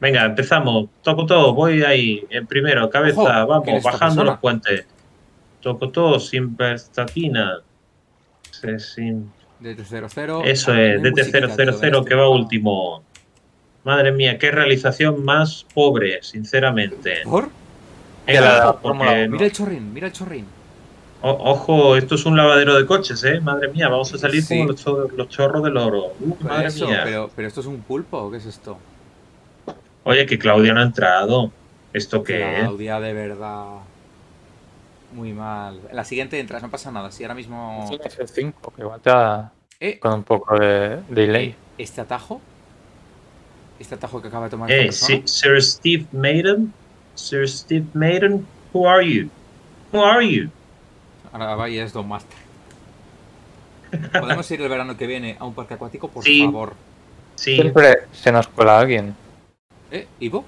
Venga, empezamos. Toco todo, voy ahí en primero, cabeza, Ojo, ¿quién es vamos, bajando persona? los puentes. Toco todo, sin prestatina. Sin- DT00. Eso Ah, es, tiene musiquita, tío, DT000 ven que va último. Madre mía, qué realización más pobre, sinceramente. ¿Por? La porque- uno. Mira el chorrín, mira el chorrín. O- ojo, esto es un lavadero de coches, ¿eh? Madre mía, vamos a salir Sí. como los, cho- los chorros del oro. Uh, madre eso, mía. pero, pero esto es un pulpo o qué es esto? Oye, que Claudia no ha entrado. ¿Esto qué es? Claudia, de verdad. Muy mal. En la siguiente entras, no pasa nada. Si ahora mismo. Es el 5, que igual te da Eh, con un poco de delay. este atajo. Este atajo que acaba de tomar Eh, esta persona. Sir Steve Maiden. Sir Steve Maiden, who are you? Who are you? Ahora va y es Don Master. Podemos ir el verano que viene a un parque acuático, por Sí. favor. Sí, Siempre se nos cuela alguien. ¿Eh, Ivo?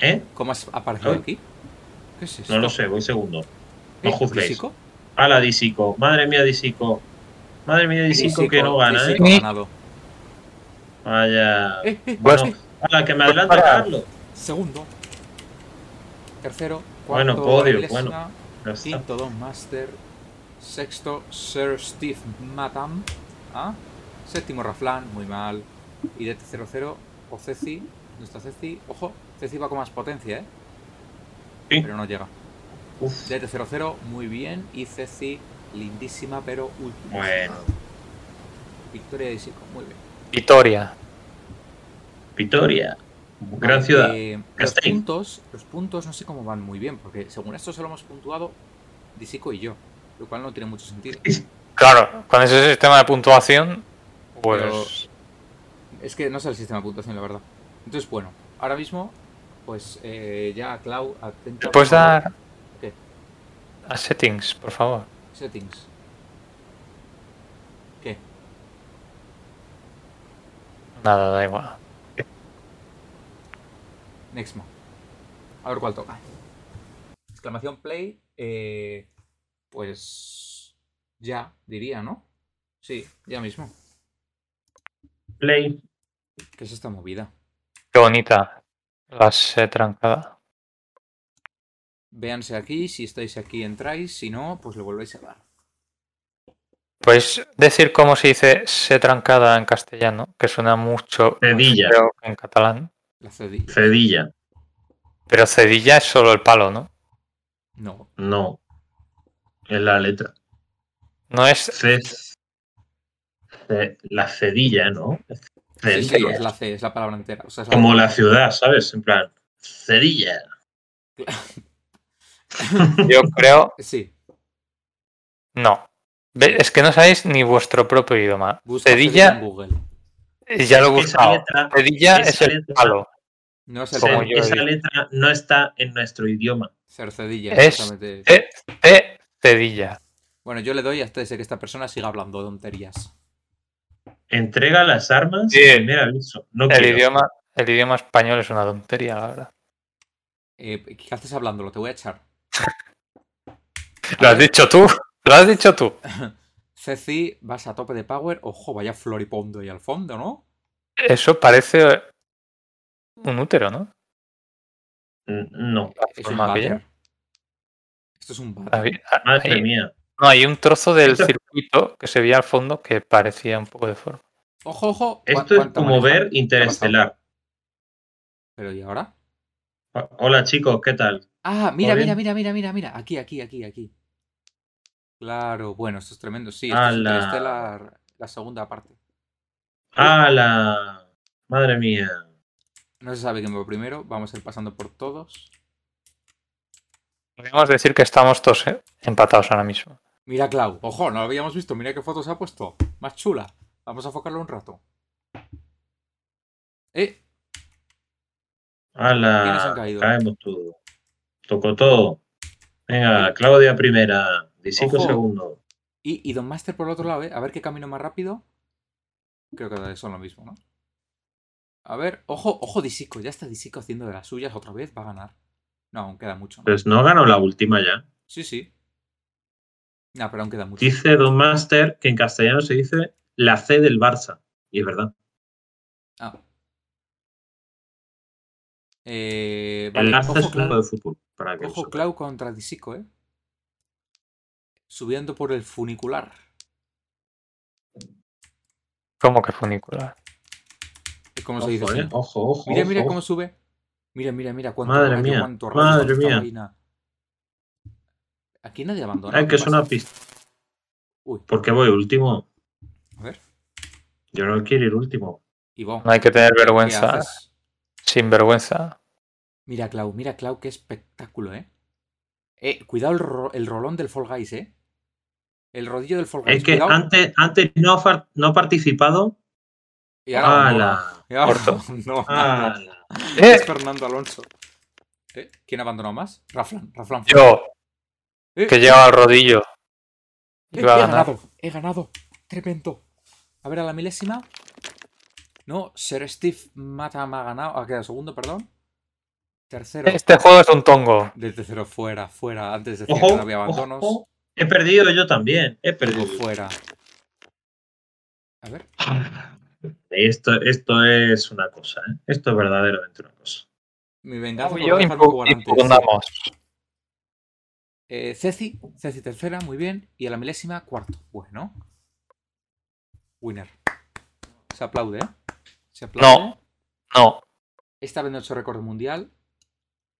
¿eh? ¿Cómo has aparecido aquí? ¿Qué es esto? No lo sé, voy segundo. No ¿Eh, juzguéis. Disico? Hala, Disico. Madre mía, Disico. Madre mía, Disico, que no gana, Disico ¿eh? ha ganado. Vaya. Eh, eh, Bueno. eh, Hala, que me adelanta. Carlos. Segundo. Tercero. Bueno, Cuarto, podio, bueno. Ya está. Quinto, Don Master. Sexto, Sir Steve Matam. ¿Ah? Séptimo, Raflan, muy mal. Y DT00, o Ceci. ¿Dónde está Ceci? Ojo, Ceci va con más potencia, ¿eh? Sí. Pero no llega. Uf, DT00, muy bien. Y Ceci, lindísima, pero última. bueno. Victoria de Isico, muy bien. Vitoria. Vitoria. Gran ciudad. eh, los puntos, los puntos no sé cómo van muy bien, porque según esto solo hemos puntuado Disico y yo, lo cual no tiene mucho sentido. Claro, con ese sistema de puntuación, pues. Es que no sé el sistema de puntuación, la verdad. Entonces, bueno, ahora mismo, pues eh, ya Clau, atenta. ¿Me puedes dar ¿Qué? a settings, por favor? Settings. Nada, da igual. Nextmo. A ver cuál toca. Exclamación play. eh, pues. Ya, diría, ¿no? Sí, ya mismo. Play. ¿Qué es esta movida? Qué bonita. La C trancada. Véanse aquí, si estáis aquí entráis, si no, pues lo volvéis a dar. ¿Puedes decir cómo se dice C trancada en castellano? Que suena mucho Cedilla. en catalán. La cedilla. Cedilla. Pero cedilla es solo el palo, ¿no? No. No. Es la letra. No es la cedilla, ¿no? Cedilla. sí, es la C, es la palabra entera. O sea, es la- Como la ciudad, ¿sabes? En plan, cedilla. <laughs> Yo creo. Sí, No. Es que no sabéis ni vuestro propio idioma. busca cedilla Google. ya lo he buscado. letra- Cedilla esa es el letra- palo. No es el Como yo esa letra no está en nuestro idioma. Ser cedilla, Es- exactamente. C, cedilla. Bueno, yo le doy hasta de que esta persona siga hablando tonterías. Entrega las armas. Sí. Primer aviso. No El quiero. idioma, el idioma español es una tontería, la verdad. Eh, ¿Qué haces hablándolo? Te voy a echar. <laughs> Lo has dicho tú. Lo has dicho tú. <laughs> Ceci, vas a tope de power. Ojo, vaya floripondo ahí al fondo, ¿no? Eso parece un útero, ¿no? N- No. Es un forma que váter. Esto es un váter. Había- Madre mía. no, hay un trozo del Esto- circuito que se veía al fondo que parecía un poco de forma. Ojo, ojo. ¿cu- Esto es como ver Interestelar. Pero ¿y ahora? Hola chicos, ¿qué tal? Ah, mira, mira, mira, mira, mira, mira. Aquí, aquí, aquí, aquí. Claro, bueno, esto es tremendo. Sí, esto es ¡Hala! Interstellar, la segunda parte. ¡Hala! Madre mía. No se sabe quién va primero. Vamos a ir pasando por todos. Podríamos decir que estamos todos eh, empatados ahora mismo. Mira, Clau. Ojo, no lo habíamos visto. Mira qué fotos ha puesto. Más chula. Vamos a enfocarlo un rato. Eh, ¿Quiénes han ¡Hala! caído? Caemos todo. Tocó todo. Venga, Claudia primera. Disico Ojo. segundo. y, y Don Master por el otro lado, ¿eh? A ver qué camino más rápido. Creo que son lo mismo, ¿no? A ver, ojo, ojo Disico. Ya está Disico haciendo de las suyas otra vez. Va a ganar. No, aún queda mucho. ¿no? Pues no ganó la última ya. Sí, sí. No, pero aún queda mucho. Dice Don Master que en castellano se dice la C del Barça. Y es verdad. Ah. Eh, El Barça ojo, es Clau, de fútbol. Para que lo ojo. Clau contra Disico, ¿eh? Subiendo por el funicular. ¿Cómo que funicular? ¿Cómo se dice? Eh, ojo, ojo. Mira, mira cómo sube. Mira, mira, mira. Cuánto Madre mía, cuánto madre mía. Aquí nadie abandona. Ay, ¿qué que es una pista. Uy, ¿Por qué voy último? a ver. Yo no quiero ir último. No hay que tener ¿qué vergüenza. Sin vergüenza. Mira, Clau, mira, Clau, qué espectáculo, ¿eh? Eh, cuidado el, ro- el rolón del Fall Guys, ¿eh? El rodillo del Fall Guys. Es que cuidado. antes, antes no, ha no ha participado. Y ahora. Y ahora Corto. abandona. ¡Hala! ¡Eh! Es Fernando Alonso. ¿Eh? ¿Quién abandonó más? Raflan. Raflan. Yo, Eh, que llega al rodillo. eh, he ganar. ganado. He ganado. Tremendo. A ver, a la milésima. No, Sir Steve Mata me ha ganado. Ha quedado segundo, perdón. Tercero. Este juego es un tongo. De tercero fuera, fuera. Antes decía que Ojo, no había abandonos. ojo. He perdido yo también. He perdido. Fuera. A ver. Esto, esto es una cosa, ¿eh? Esto es verdaderamente una cosa. Mi venganza Yo. Eh, Ceci, Ceci tercera, muy bien. Y a la milésima, cuarto. Bueno. Winner. Se aplaude, ¿eh? Se aplaude. No. No. Esta vez no he hecho récord mundial.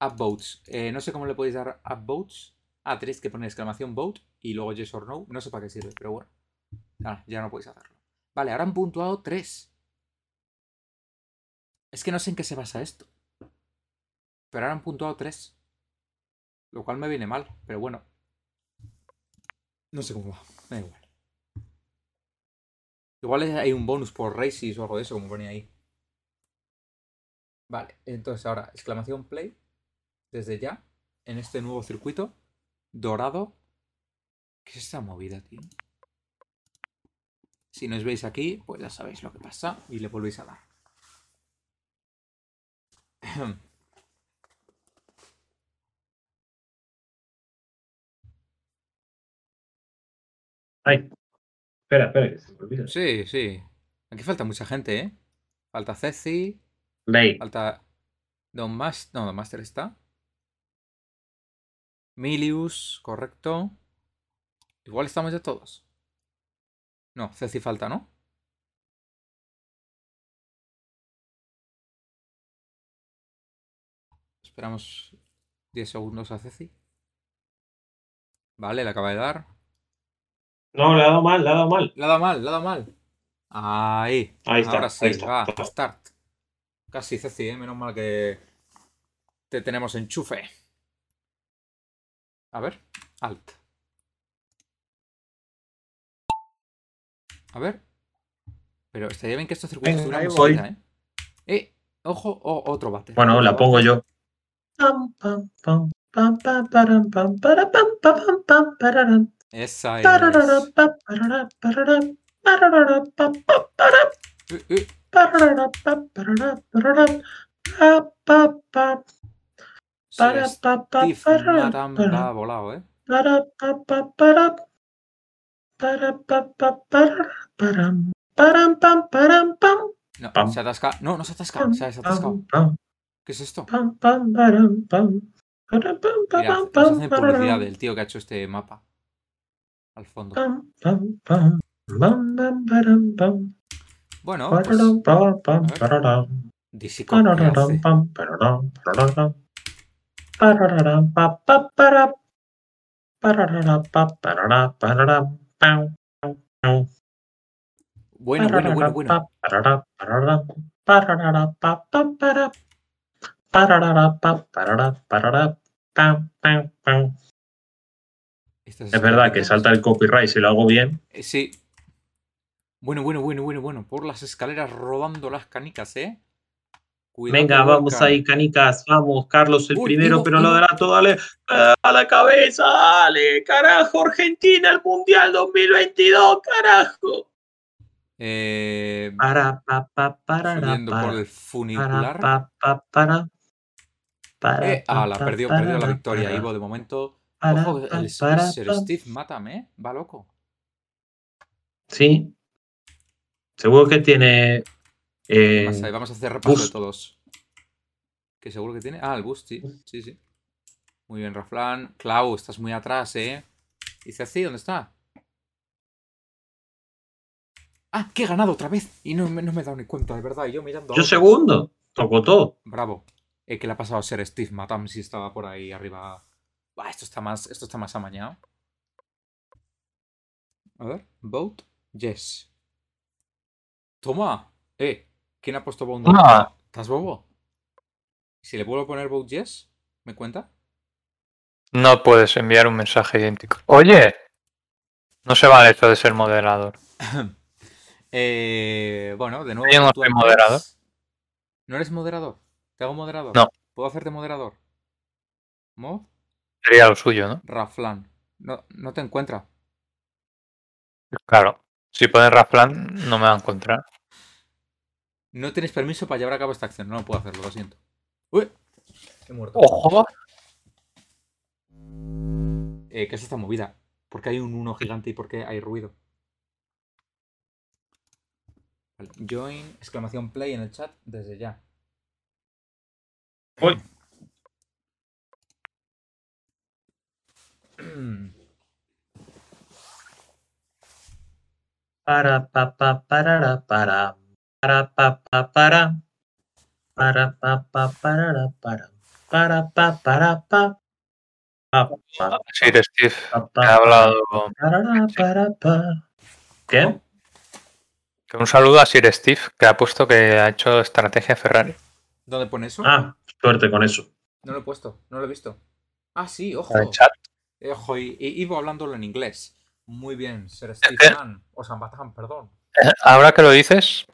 Upvotes. Eh, no sé cómo le podéis dar upvotes. Ah, tenéis que poner exclamación vote y luego yes or no. No sé para qué sirve, pero bueno. Ah, ya no podéis hacerlo. Vale, ahora han puntuado 3. Es que no sé en qué se basa esto. Pero ahora han puntuado 3. Lo cual me viene mal, pero bueno. No sé cómo va. Da igual. Igual hay un bonus por races o algo de eso, como ponía ahí. Vale, entonces ahora, exclamación play. Desde ya, en este nuevo circuito. Dorado. ¿Qué es esta movida, tío? Si no os veis aquí, pues ya sabéis lo que pasa y le volvéis a dar. <clears throat> Ay. Espera, espera, que se me olvida. Sí, sí. Aquí falta mucha gente, ¿eh? Falta Ceci, Ley. falta Don Master. No, Don Master está. Milius, correcto. Igual estamos ya todos. No, Ceci falta, ¿no? Esperamos 10 segundos a Ceci. Vale, le acaba de dar. No, le ha dado mal, le ha dado mal. Le ha dado mal, le ha dado mal. Ahí. Ahí está, Ahora sí, ahí está. va, start. Casi, Ceci, ¿eh? menos mal que te tenemos enchufe. A ver, alt. A ver. Pero estaría bien que estos circuitos Venga, tuvieran ahí voy. musiquita, ¿eh? Eh, ojo, o- otro bate. Bueno, otro la pongo yo. Esa es. Para, pa, pa, para, para, volado, ¿eh? para, pa, pa, para, para, pa, pa, para, param, param, pam, param, pam, No, Pam. se atasca. No, no se atasca. pam, Se ha pam, pam, ¿Qué es esto? pam, pam, param, pam, para, pam, pam, pam, publicidad del tío que ha hecho este mapa. Al fondo. Pam, pam, pam, Bueno, pues. a ver. pararam, Disico, Bueno, bueno, bueno, bueno. Es verdad que salta el copyright si lo hago bien. Eh, sí. Bueno, bueno, bueno, bueno, bueno. Por las escaleras rodando las canicas, ¿eh? Cuidado Venga, vamos ahí, canicas, vamos, Carlos el Uy, primero, pero lo Ivo. de la todo, dale, eh, a la cabeza, dale, carajo, Argentina, el Mundial 2022, carajo. Eh, Para, pa, pa, para, subiendo para, por el para, funicular. pa, pa, para, para, Eh, pa, ala, pa, perdió, para, perdió la victoria. para, Ivo, de momento. para, Ojo, el para, Sir. Steve, mátame, ¿eh? Va loco. Sí. Seguro que tiene. Eh, vamos a hacer repaso de todos. ¿Qué seguro que tiene? Ah, el boost, sí. Sí, sí. Muy bien, Raflan. Clau, estás muy atrás, ¿eh? Dice así, ¿dónde está? Ah, que he ganado otra vez. Y no, me- no me he dado ni cuenta, de verdad. y Yo mirando. Yo segundo. Tocó todo. Bravo. Eh, ¿Qué le ha pasado a ser Steve Matam si estaba por ahí arriba? Esto está más, esto está más amañado. A ver, vote, yes. Toma. Eh, ¿quién ha puesto no? Ah. ¿Estás bobo? Si le puedo poner vote yes, ¿me cuenta? No puedes enviar un mensaje idéntico. Oye, no se vale esto de ser moderador. <clears throat> Eh, bueno, de nuevo. Yo no soy moderador. ¿No eres moderador? ¿Te hago moderador? No. ¿Puedo hacerte moderador? ¿Mod? Sería lo suyo, ¿no? Raflan. No, no te encuentra. Claro. Si pones Raflan, no me va a encontrar. No tienes permiso para llevar a cabo esta acción. No puedo hacerlo, lo siento. ¡Uy! He muerto. ¡Ojo! Eh, ¿Qué es esta movida? ¿Por qué hay un 1 gigante y por qué hay ruido? Vale, Join, exclamación play en el chat desde ya. Uy. Para, pa, pa, parara, para. Para, pa, pa, para. Para, pa, pa, parara, para. Para, pa, para, pa. Pa, pa, Sí, Steve. He hablado. para. ¿Qué? que Un saludo a Sir Steve, que ha puesto que ha hecho estrategia Ferrari. ¿Dónde pone eso? Ah, suerte con eso. No lo he puesto, no lo he visto. Ah, sí, ojo. En el chat. Eh, Ojo, y, y Ivo hablándolo en inglés. Muy bien, Sir Steve que- Mann. O San Batán, perdón. Eh, Ahora que lo dices,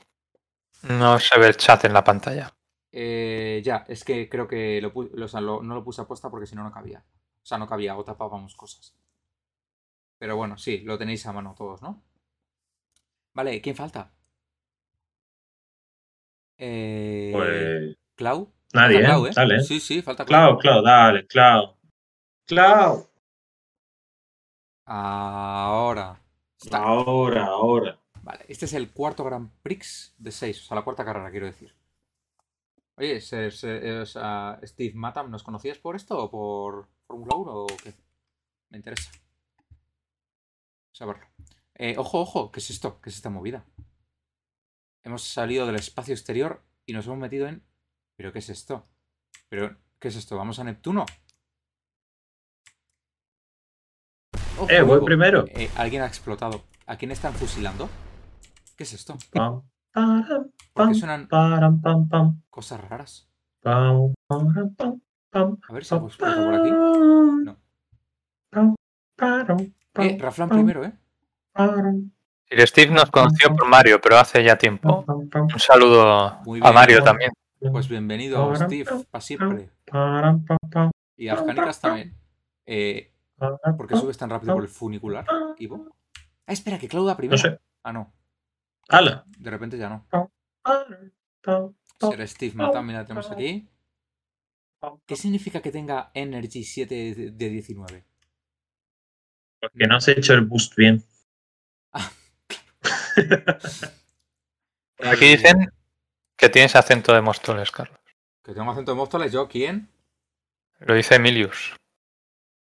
no se ve el chat en la pantalla. Eh, ya, es que creo que lo, pu- lo- o sea, lo- no lo puse a posta porque si no, no cabía. O sea, no cabía o tapábamos cosas. Pero bueno, sí, lo tenéis a mano todos, ¿no? Vale, ¿quién falta? Eh, Pues. ¿Clau? Nadie, Falta ¿eh? Clau, ¿eh? Dale. Sí, sí, falta Clau. Clau, Clau, dale, Clau. Clau. Ahora. Está. Ahora, ahora. Vale, este es el cuarto Grand Prix de 6, o sea, la cuarta carrera, quiero decir. Oye, o sea, Steve Matam, ¿nos conocías por esto o por Fórmula 1 o qué? Me interesa. Saberlo. Eh, ojo, ojo, ¿qué es esto? ¿Qué es esta movida? Hemos salido del espacio exterior y nos hemos metido en... ¿Pero qué es esto? ¿Pero qué es esto? ¿Vamos a Neptuno? Ojo, Eh, voy ojo. primero. Eh, alguien ha explotado. ¿A quién están fusilando? ¿Qué es esto? ¿Por qué suenan param, pam, pam, cosas raras? pam, param, pam, pam, A ver si algo explota por aquí. No. pam, param, pam, Eh, Raflan pam, primero, ¿eh? Sir Steve nos conoció por Mario, pero hace ya tiempo. Un saludo a. Mario también. Pues bienvenido, Steve, para siempre. param, pam, pam, Y a Afganicas también. Eh, ¿Por qué subes tan rápido por el funicular, Ivo? Ah, espera, que Claudia No primero. sé. Ah, no. ¡Hala! De repente ya no. Param, pam, pam, Ser Steve Matam, mira, tenemos aquí. ¿Qué significa que tenga Energy 7 de de 19? Porque no has hecho el boost bien. <laughs> Aquí Eh, dicen que tienes acento de Móstoles, Carlos. Que tengo acento de Móstoles, ¿yo quién? Lo dice Emilius.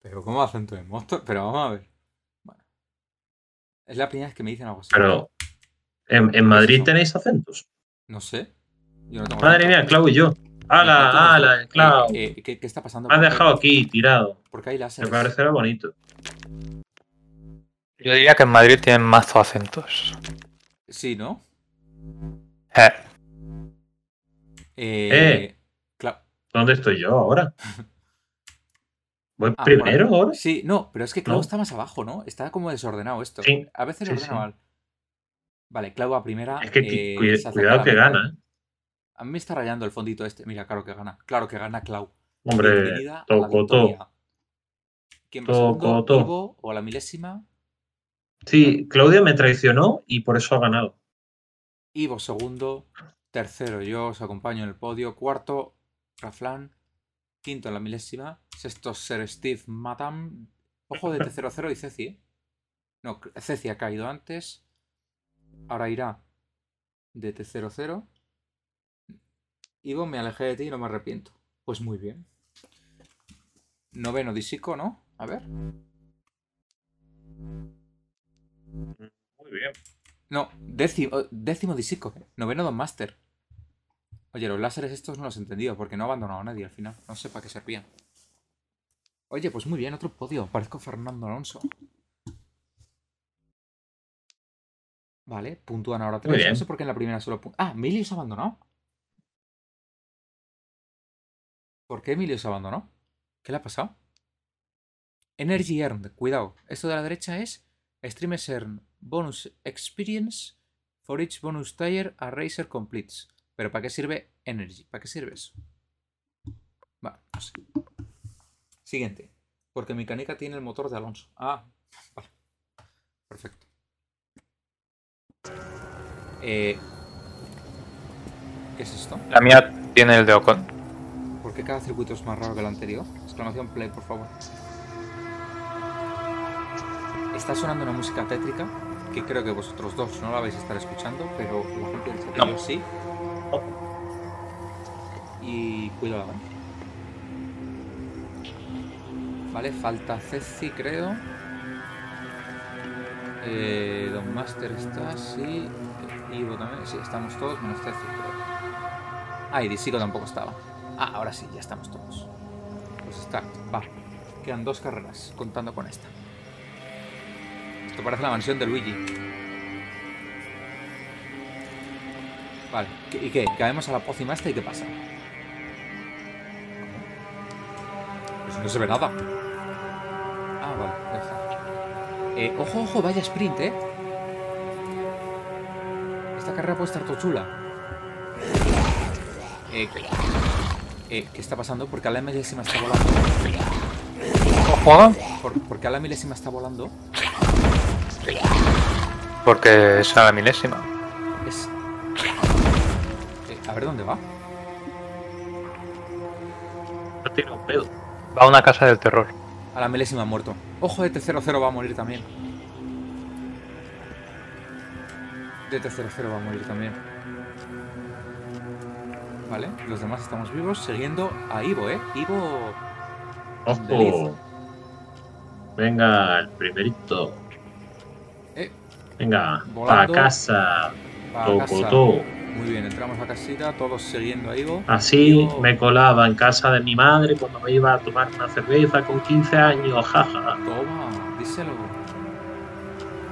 Pero ¿cómo acento de Móstoles? Pero vamos a ver. Bueno. Es la primera vez que me dicen algo así. Pero, ¿en, en Madrid tenéis acentos? No sé. Yo no tengo Madre mía, Clau y yo. ¡Hala, hala, Clau! Eh, eh, ¿qué, qué está pasando? Me has ¿Por qué- dejado aquí tirado. ¿Por qué hay Me láseres? parecerá bonito. Yo diría que en Madrid tienen mazo acentos. Sí, ¿no? Eh, Eh, Eh. ¿Dónde estoy yo ahora? <laughs> ¿Voy Ah, primero vale. ahora? Sí, no, pero es que Clau ¿No? está más abajo, ¿no? Está como desordenado esto. Sí, A veces sí, ordena sí. mal. Vale, Clau a primera. Es que eh, cuida- cuidado que gana, ¿eh? A mí me está rayando el fondito este. Mira, claro que gana. Claro que gana Clau. Hombre, todo. victoria. ¿Quién todo. Ivo o a la milésima? Sí, Claudia me traicionó y por eso ha ganado. Ivo segundo. Tercero, yo os acompaño en el podio. Cuarto, Raflan. Quinto en la milésima. Sexto, Ser Steve Matam. Ojo de <laughs> T00 y Ceci, ¿eh? No, Ceci ha caído antes. Ahora irá de T00. Ivo, me alejé de ti y no me arrepiento. Pues muy bien. Noveno Disico, ¿no? A ver. Muy bien. No, décimo, décimo Disico. ¿eh? Noveno Don Master. Oye, los láseres estos no los he entendido porque no ha abandonado a nadie al final. No sé para qué servían. Oye, pues muy bien, otro podio. Parezco Fernando Alonso. Vale, puntúan ahora tres. No sé por qué en la primera solo Ah, Emilio se abandonó. ¿Por qué Emilio se abandonó? ¿Qué le ha pasado? Energy Earned, cuidado. Esto de la derecha es Streamers Earn Bonus Experience for each bonus tire a Racer completes. Pero ¿para qué sirve Energy? ¿Para qué sirve eso? Va, no sé. Siguiente. Porque mi canica tiene el motor de Alonso. Ah, vale. Perfecto. Eh, ¿Qué es esto? La mía tiene el de Ocon. ¿Por qué cada circuito es más raro que el anterior? Exclamación play, por favor. Está sonando una música tétrica que creo que vosotros dos no la vais a estar escuchando, pero la gente del chat No. sí. Y cuidado. ¿eh? Vale, falta Ceci, creo. Eh, Don Master está, sí. Ivo también, sí, estamos todos menos creo. Ah, y Disico tampoco estaba. Ah, ahora sí, ya estamos todos. Pues start, va. Quedan dos carreras, contando con esta. Esto parece la mansión de Luigi. Vale, ¿qué- ¿y qué? Caemos a la pócima esta y ¿qué pasa? Pues no se ve nada. Eh, ojo, ojo, vaya sprint, ¿eh? Esta carrera puede estar todo chula. Eh, eh, ¿Qué está pasando? Porque a la milésima está volando. Ojo, ¿Por, ¿Por qué a la milésima está volando? porque es a la milésima. Es. Eh, a ver dónde va. No tiene un pedo. Va a una casa del terror. A la milésima ha muerto. Ojo, DT00 va a morir también. DT00 va a morir también. Vale, los demás estamos vivos. Siguiendo a Ivo, ¿eh? Ivo. Ojo. Venga, el primerito. Eh, Venga, pa' Volando. casa. va a Toco, casa. Muy bien, entramos a casita, todos siguiendo a Ivo. Así Ivo. me colaba en casa de mi madre cuando me iba a tomar una cerveza con 15 años, jaja. Toma, díselo.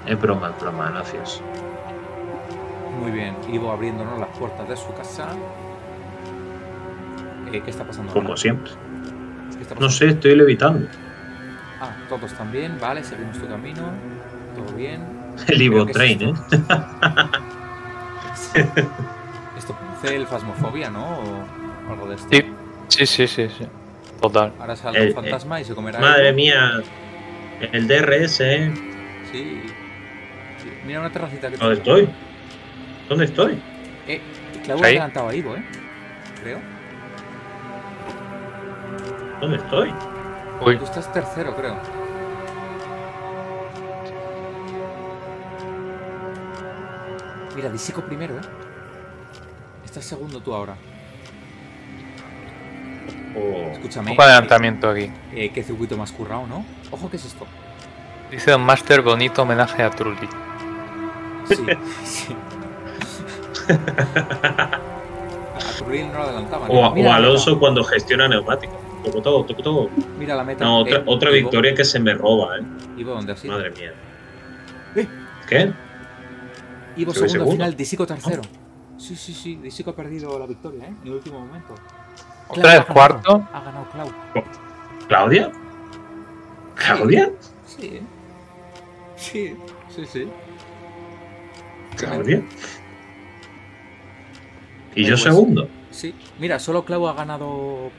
Es broma, es broma, gracias. Muy bien, Ivo abriéndonos las puertas de su casa. Eh, ¿Qué está pasando? ahora? Como siempre. ¿Qué está No sé, estoy levitando. Ah, todos también, vale, seguimos tu camino. Todo bien. El Ivo Train, ¿eh? <laughs> el Fasmofobia, ¿no? O algo de esto. Sí, sí, sí, sí, sí. Total. Ahora saldrá Eh, un fantasma y se comerá. Madre Ivo. mía. El DRS, ¿eh? Sí. Sí, Mira una terracita que ¿Dónde estoy? ¿Dónde estoy? Eh, Clau ha adelantado a Ivo, ¿eh? Creo. ¿Dónde estoy? Uy, Tú estás tercero, creo. Mira, Disico primero, ¿eh? Estás segundo tú ahora. Oh, Escúchame. poco adelantamiento aquí. eh, qué circuito más currado, ¿no? Ojo, ¿qué es esto? Dice Don Master, bonito homenaje a Trulli. Sí, <laughs> sí. <laughs> A no lo. O, Alonso meta. cuando gestiona neumáticos. Toco todo, toco todo. Mira la meta. No, otra, Eh, otra Ivo- victoria que se me roba, ¿eh? Ivo, ¿dónde has ido? Madre mía. Eh. ¿Qué? Ivo segundo, segundo. final, Disico tercero. Sí, sí, sí, Disico ha perdido la victoria, ¿eh? En el último momento. Otra ganado. cuarto. Ha ganado Clau. ¿Claudia? ¿Claudia? Sí, ¿eh? Sí, sí, sí. ¿Claudia? Y yo pues- segundo. Sí. Mira, solo Clau ha ganado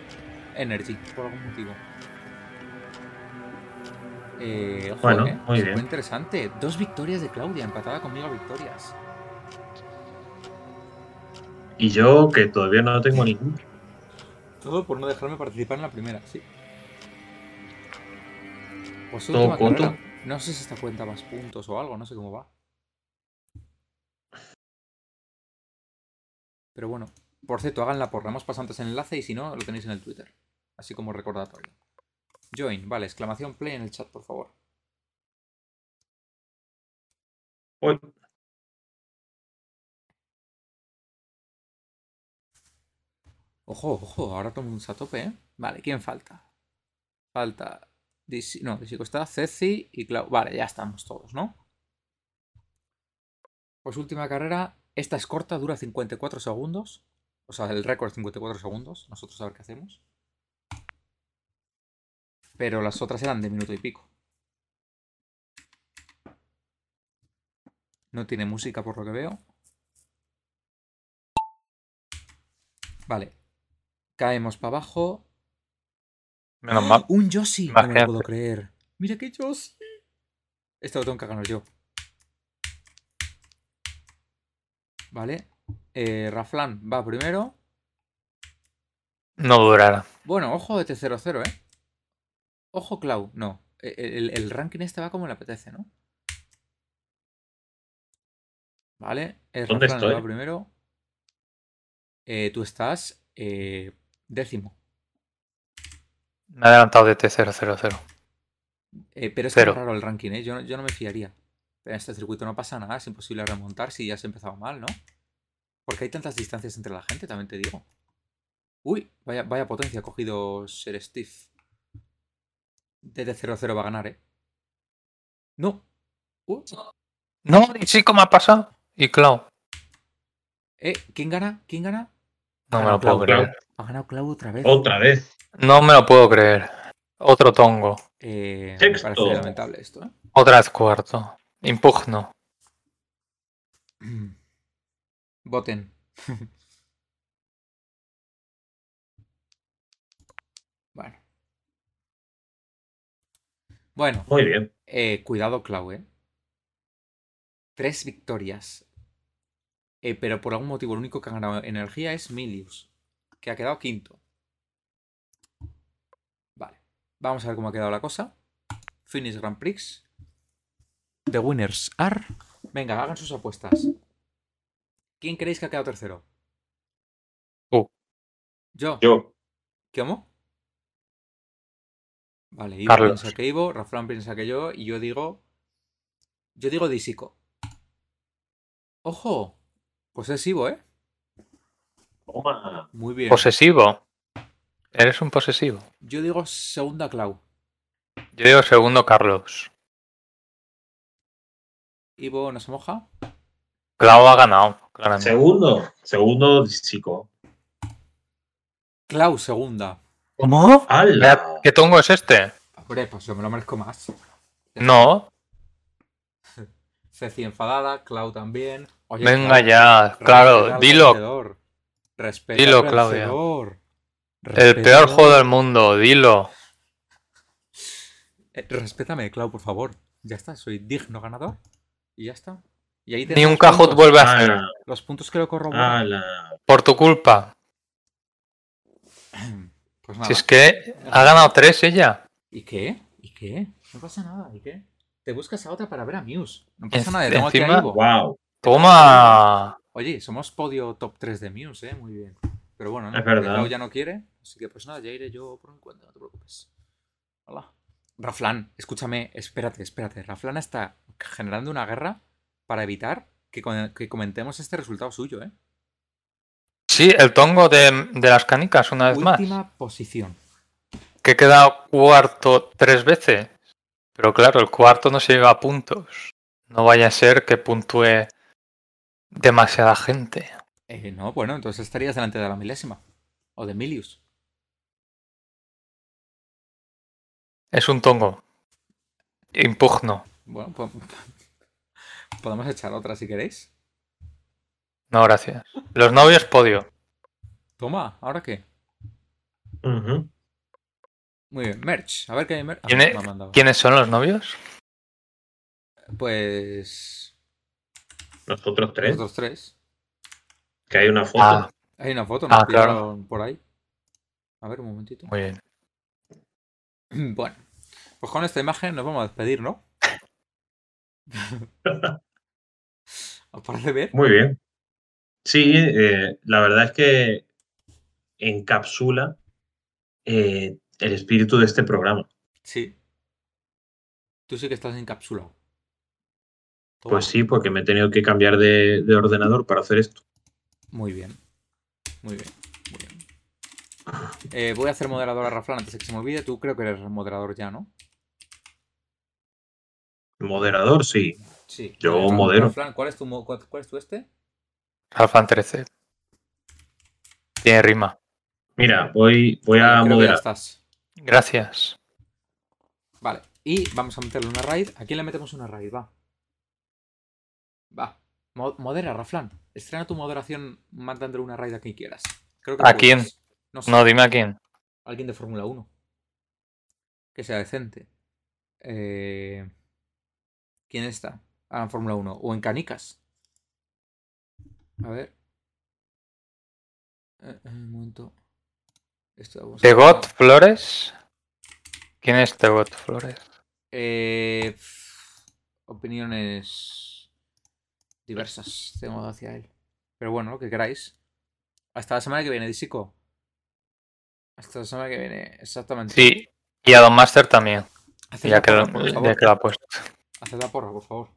Energy, por algún motivo. Eh, ojo, Bueno, eh, muy bien. fue interesante. Dos victorias de Claudia, empatada conmigo a victorias. Y yo que todavía no tengo ninguno. Todo por no dejarme participar en la primera, sí. Pues Todo punto. carrera. No sé si esta cuenta más puntos o algo, no sé cómo va. Pero bueno, por cierto, hagan la porra. Hemos pasado antes el enlace y si no, lo tenéis en el Twitter. Así como recordatorio. Join, vale, exclamación play en el chat, por favor. Uy, Ojo, ojo, ahora todo el mundo a tope, ¿eh? Vale, ¿quién falta? Falta. Disi- No, Disico está, Ceci y Clau. Vale, ya estamos todos, ¿no? Pues última carrera. Esta es corta, dura 54 segundos. O sea, el récord es 54 segundos. Nosotros a ver qué hacemos. Pero las otras eran de minuto y pico. No tiene música por lo que veo. Vale. Caemos para abajo. Menos ¡Ah! mal. Un Yoshi. No me lo puedo creer. Mira qué Yoshi. Este lo tengo que ganar yo. Vale. Eh, Raflan va primero. No durará. Bueno, ojo de T00, ¿eh? Ojo Clau. No. E- El, el ranking este va como le apetece, ¿no? Vale. eh, ¿Dónde Raflan va estoy? primero. Eh, tú estás eh, décimo. Me he adelantado de T000. Eh, pero es Cero. que es raro el ranking, ¿eh? Yo, no- yo no me fiaría. En este circuito no pasa nada, es imposible remontar si ya se ha empezado mal, ¿no? Porque hay tantas distancias entre la gente, también te digo. Uy, vaya, vaya potencia ha cogido Ser Steve. DD00 va a ganar, ¿eh? No. Uh, No, y sí, ¿cómo ha pasado? Y Clau. eh, ¿quién gana? ¿Quién gana? No me lo puedo creer. Ha ganado Clau otra vez. otra vez. No me lo puedo creer. Otro tongo. Eh, me parece lamentable esto, ¿eh? Otra vez cuarto. Impugno. <clears throat> Voten. <laughs> bueno. Bueno, Muy bien. eh, cuidado, Clau, ¿eh? Tres victorias. Eh, pero por algún motivo el único que ha ganado energía es Milius, que ha quedado quinto. Vale. Vamos a ver cómo ha quedado la cosa. Finish Grand Prix. The winners are... Venga, hagan sus apuestas. ¿Quién creéis que ha quedado tercero? Tú. Yo. Yo. ¿Cómo? Vale, Ivo Carlos. piensa que Ivo, Rafran piensa que yo, y yo digo. Yo digo Disico. ¡Ojo! Pues es Ivo, ¿eh? Toma. Muy bien. Posesivo. Eres un posesivo. Yo digo segunda Clau. Yo digo segundo Carlos. Ivo no se moja. Clau ha ganado, claramente. Segundo. Segundo chico. Clau segunda. ¿Cómo? ¡Hala! ¿Qué tongo es este? Hombre, pues yo me lo merezco más. No. <laughs> Ceci enfadada, Clau también. Oye, Venga Clau, ya. Claro, dilo. Respeta Dilo, al Claudia. El peor juego del mundo, dilo. Eh, respétame, Clau, por favor. Ya está, soy digno ganador. Y ya está. Y ahí Ni un puntos. vuelve a hacer. ¡Hala! Los puntos que lo corroboran. Por tu culpa. <clears throat> Pues nada. Si es que ha ganado tres ella. ¿Y qué? ¿Y qué? No pasa nada. ¿Y qué? Te buscas a otra para ver a Muse. No pasa nada. Tengo aquí a Ivo. ¡Wow! Toma. Oye, somos podio top 3 de Muse, ¿eh? Muy bien. Pero bueno, no, Es verdad. ya no quiere. Así que pues nada, ya iré yo por mi cuenta, no te preocupes. Hola. Raflan, escúchame, espérate, espérate. Raflan está generando una guerra para evitar que, que comentemos este resultado suyo, ¿eh? Sí, el tongo de, de las canicas una vez más. Última posición. Que he quedado cuarto tres veces. Pero claro, el cuarto no se llega a puntos. No vaya a ser que puntúe demasiada gente. Eh, no, bueno, entonces estarías delante de la milésima. O de Milius. Es un tongo. Impugno. Bueno, po- <laughs> podemos echar otra si queréis. No, gracias. Los novios podio. Toma, ¿ahora qué? Muy bien, merch. A ver qué hay merch. Ah, ¿Quién me es- ha mandado. ¿Quiénes son los novios? Pues. Nosotros tres. Los dos tres. Que hay una foto. Ah, Hay una foto, Ah, nos claro. pillaron por ahí. A ver, un momentito. muy bien. <clears throat> Bueno, pues con esta imagen nos vamos a despedir, ¿no? <laughs> ¿Os parece bien? Muy bien. Sí, eh, la verdad es que encapsula eh, el espíritu de este programa. Sí. Tú sí que estás encapsulado. Toma. Pues sí, porque me he tenido que cambiar de, de ordenador para hacer esto. Muy bien. Muy bien. Muy bien. Eh, voy a hacer moderador a Raflan antes de que se me olvide. Tú creo que eres moderador ya, ¿no? Moderador, sí. Sí. Yo Ra- modero. Raflan, ¿cuál es tu, cuál, cuál es tu este? Alfan 13. Tiene rima. Mira, voy, voy a Creo que ya moderar. estás. Gracias. Vale. Y vamos a meterle una raid. ¿A quién le metemos una raid? Va. Va. Mo- modera, Raflan. Estrena tu moderación mandándole una raid a quien quieras. Creo que ¿A quién? No sé. No, dime a quién. Alguien de Fórmula 1. Que sea decente. Eh... ¿Quién está? Ah, en Fórmula 1. O en Canicas. A ver. Eh, eh, un momento. Esto vamos a- ¿De God Flores? ¿Quién es The God Flores? Eh, opiniones diversas tengo hacia él. Pero bueno, lo que queráis. Hasta la semana que viene, Disico. Hasta la semana que viene, exactamente. Sí. Y a Don Master también. Haced Ya la que, porra, lo, por ya favor. que lo ha puesto. Haced la porra, por favor.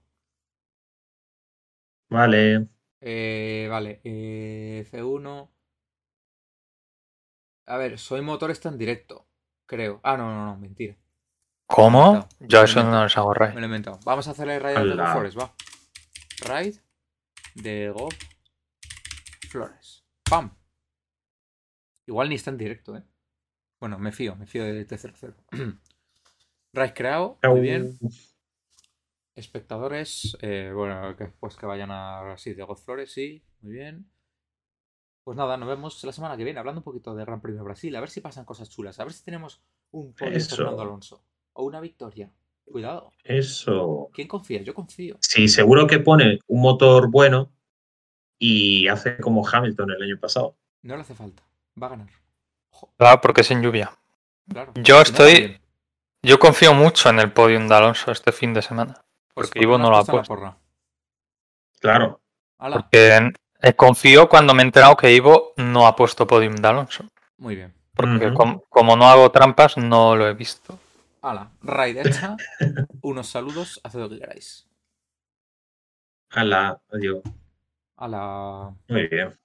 Vale. Eh, vale, eh, F1. A ver, soy motor está en directo, creo. Ah, no, no, no, mentira. ¿Cómo? Yo me eso no los hago Me raid. lo he inventado. Vamos a hacer el raid de Flores, va. Raid de God Flores. ¡Pam! Igual ni está en directo, ¿eh? Bueno, me fío, me fío de T00. raid creado, muy bien. Espectadores, eh, bueno, que, pues que vayan a sí, de God Flores, sí, muy bien. Pues nada, nos vemos la semana que viene hablando un poquito de Gran Premio de Brasil, a ver si pasan cosas chulas, a ver si tenemos un podio. Fernando Alonso o una victoria. Cuidado, Eso. ¿quién confía? Yo confío. Sí, seguro que pone un motor bueno y hace como Hamilton el año pasado. No le hace falta, va a ganar. Ojo, Claro, porque es en lluvia. claro. Yo estoy-. Yo confío mucho en el podium de Alonso este fin de semana. Pues, porque ¿por qué Ivo no lo ha puesto? Claro. Hala, Porque eh, confío cuando me he enterado que Ivo no ha puesto podium de Alonso. muy bien. Porque como no hago trampas, no lo he visto. Hala, raid hecha. <laughs> Unos saludos, haced lo que queráis. Ala, adiós. Hala. Muy bien.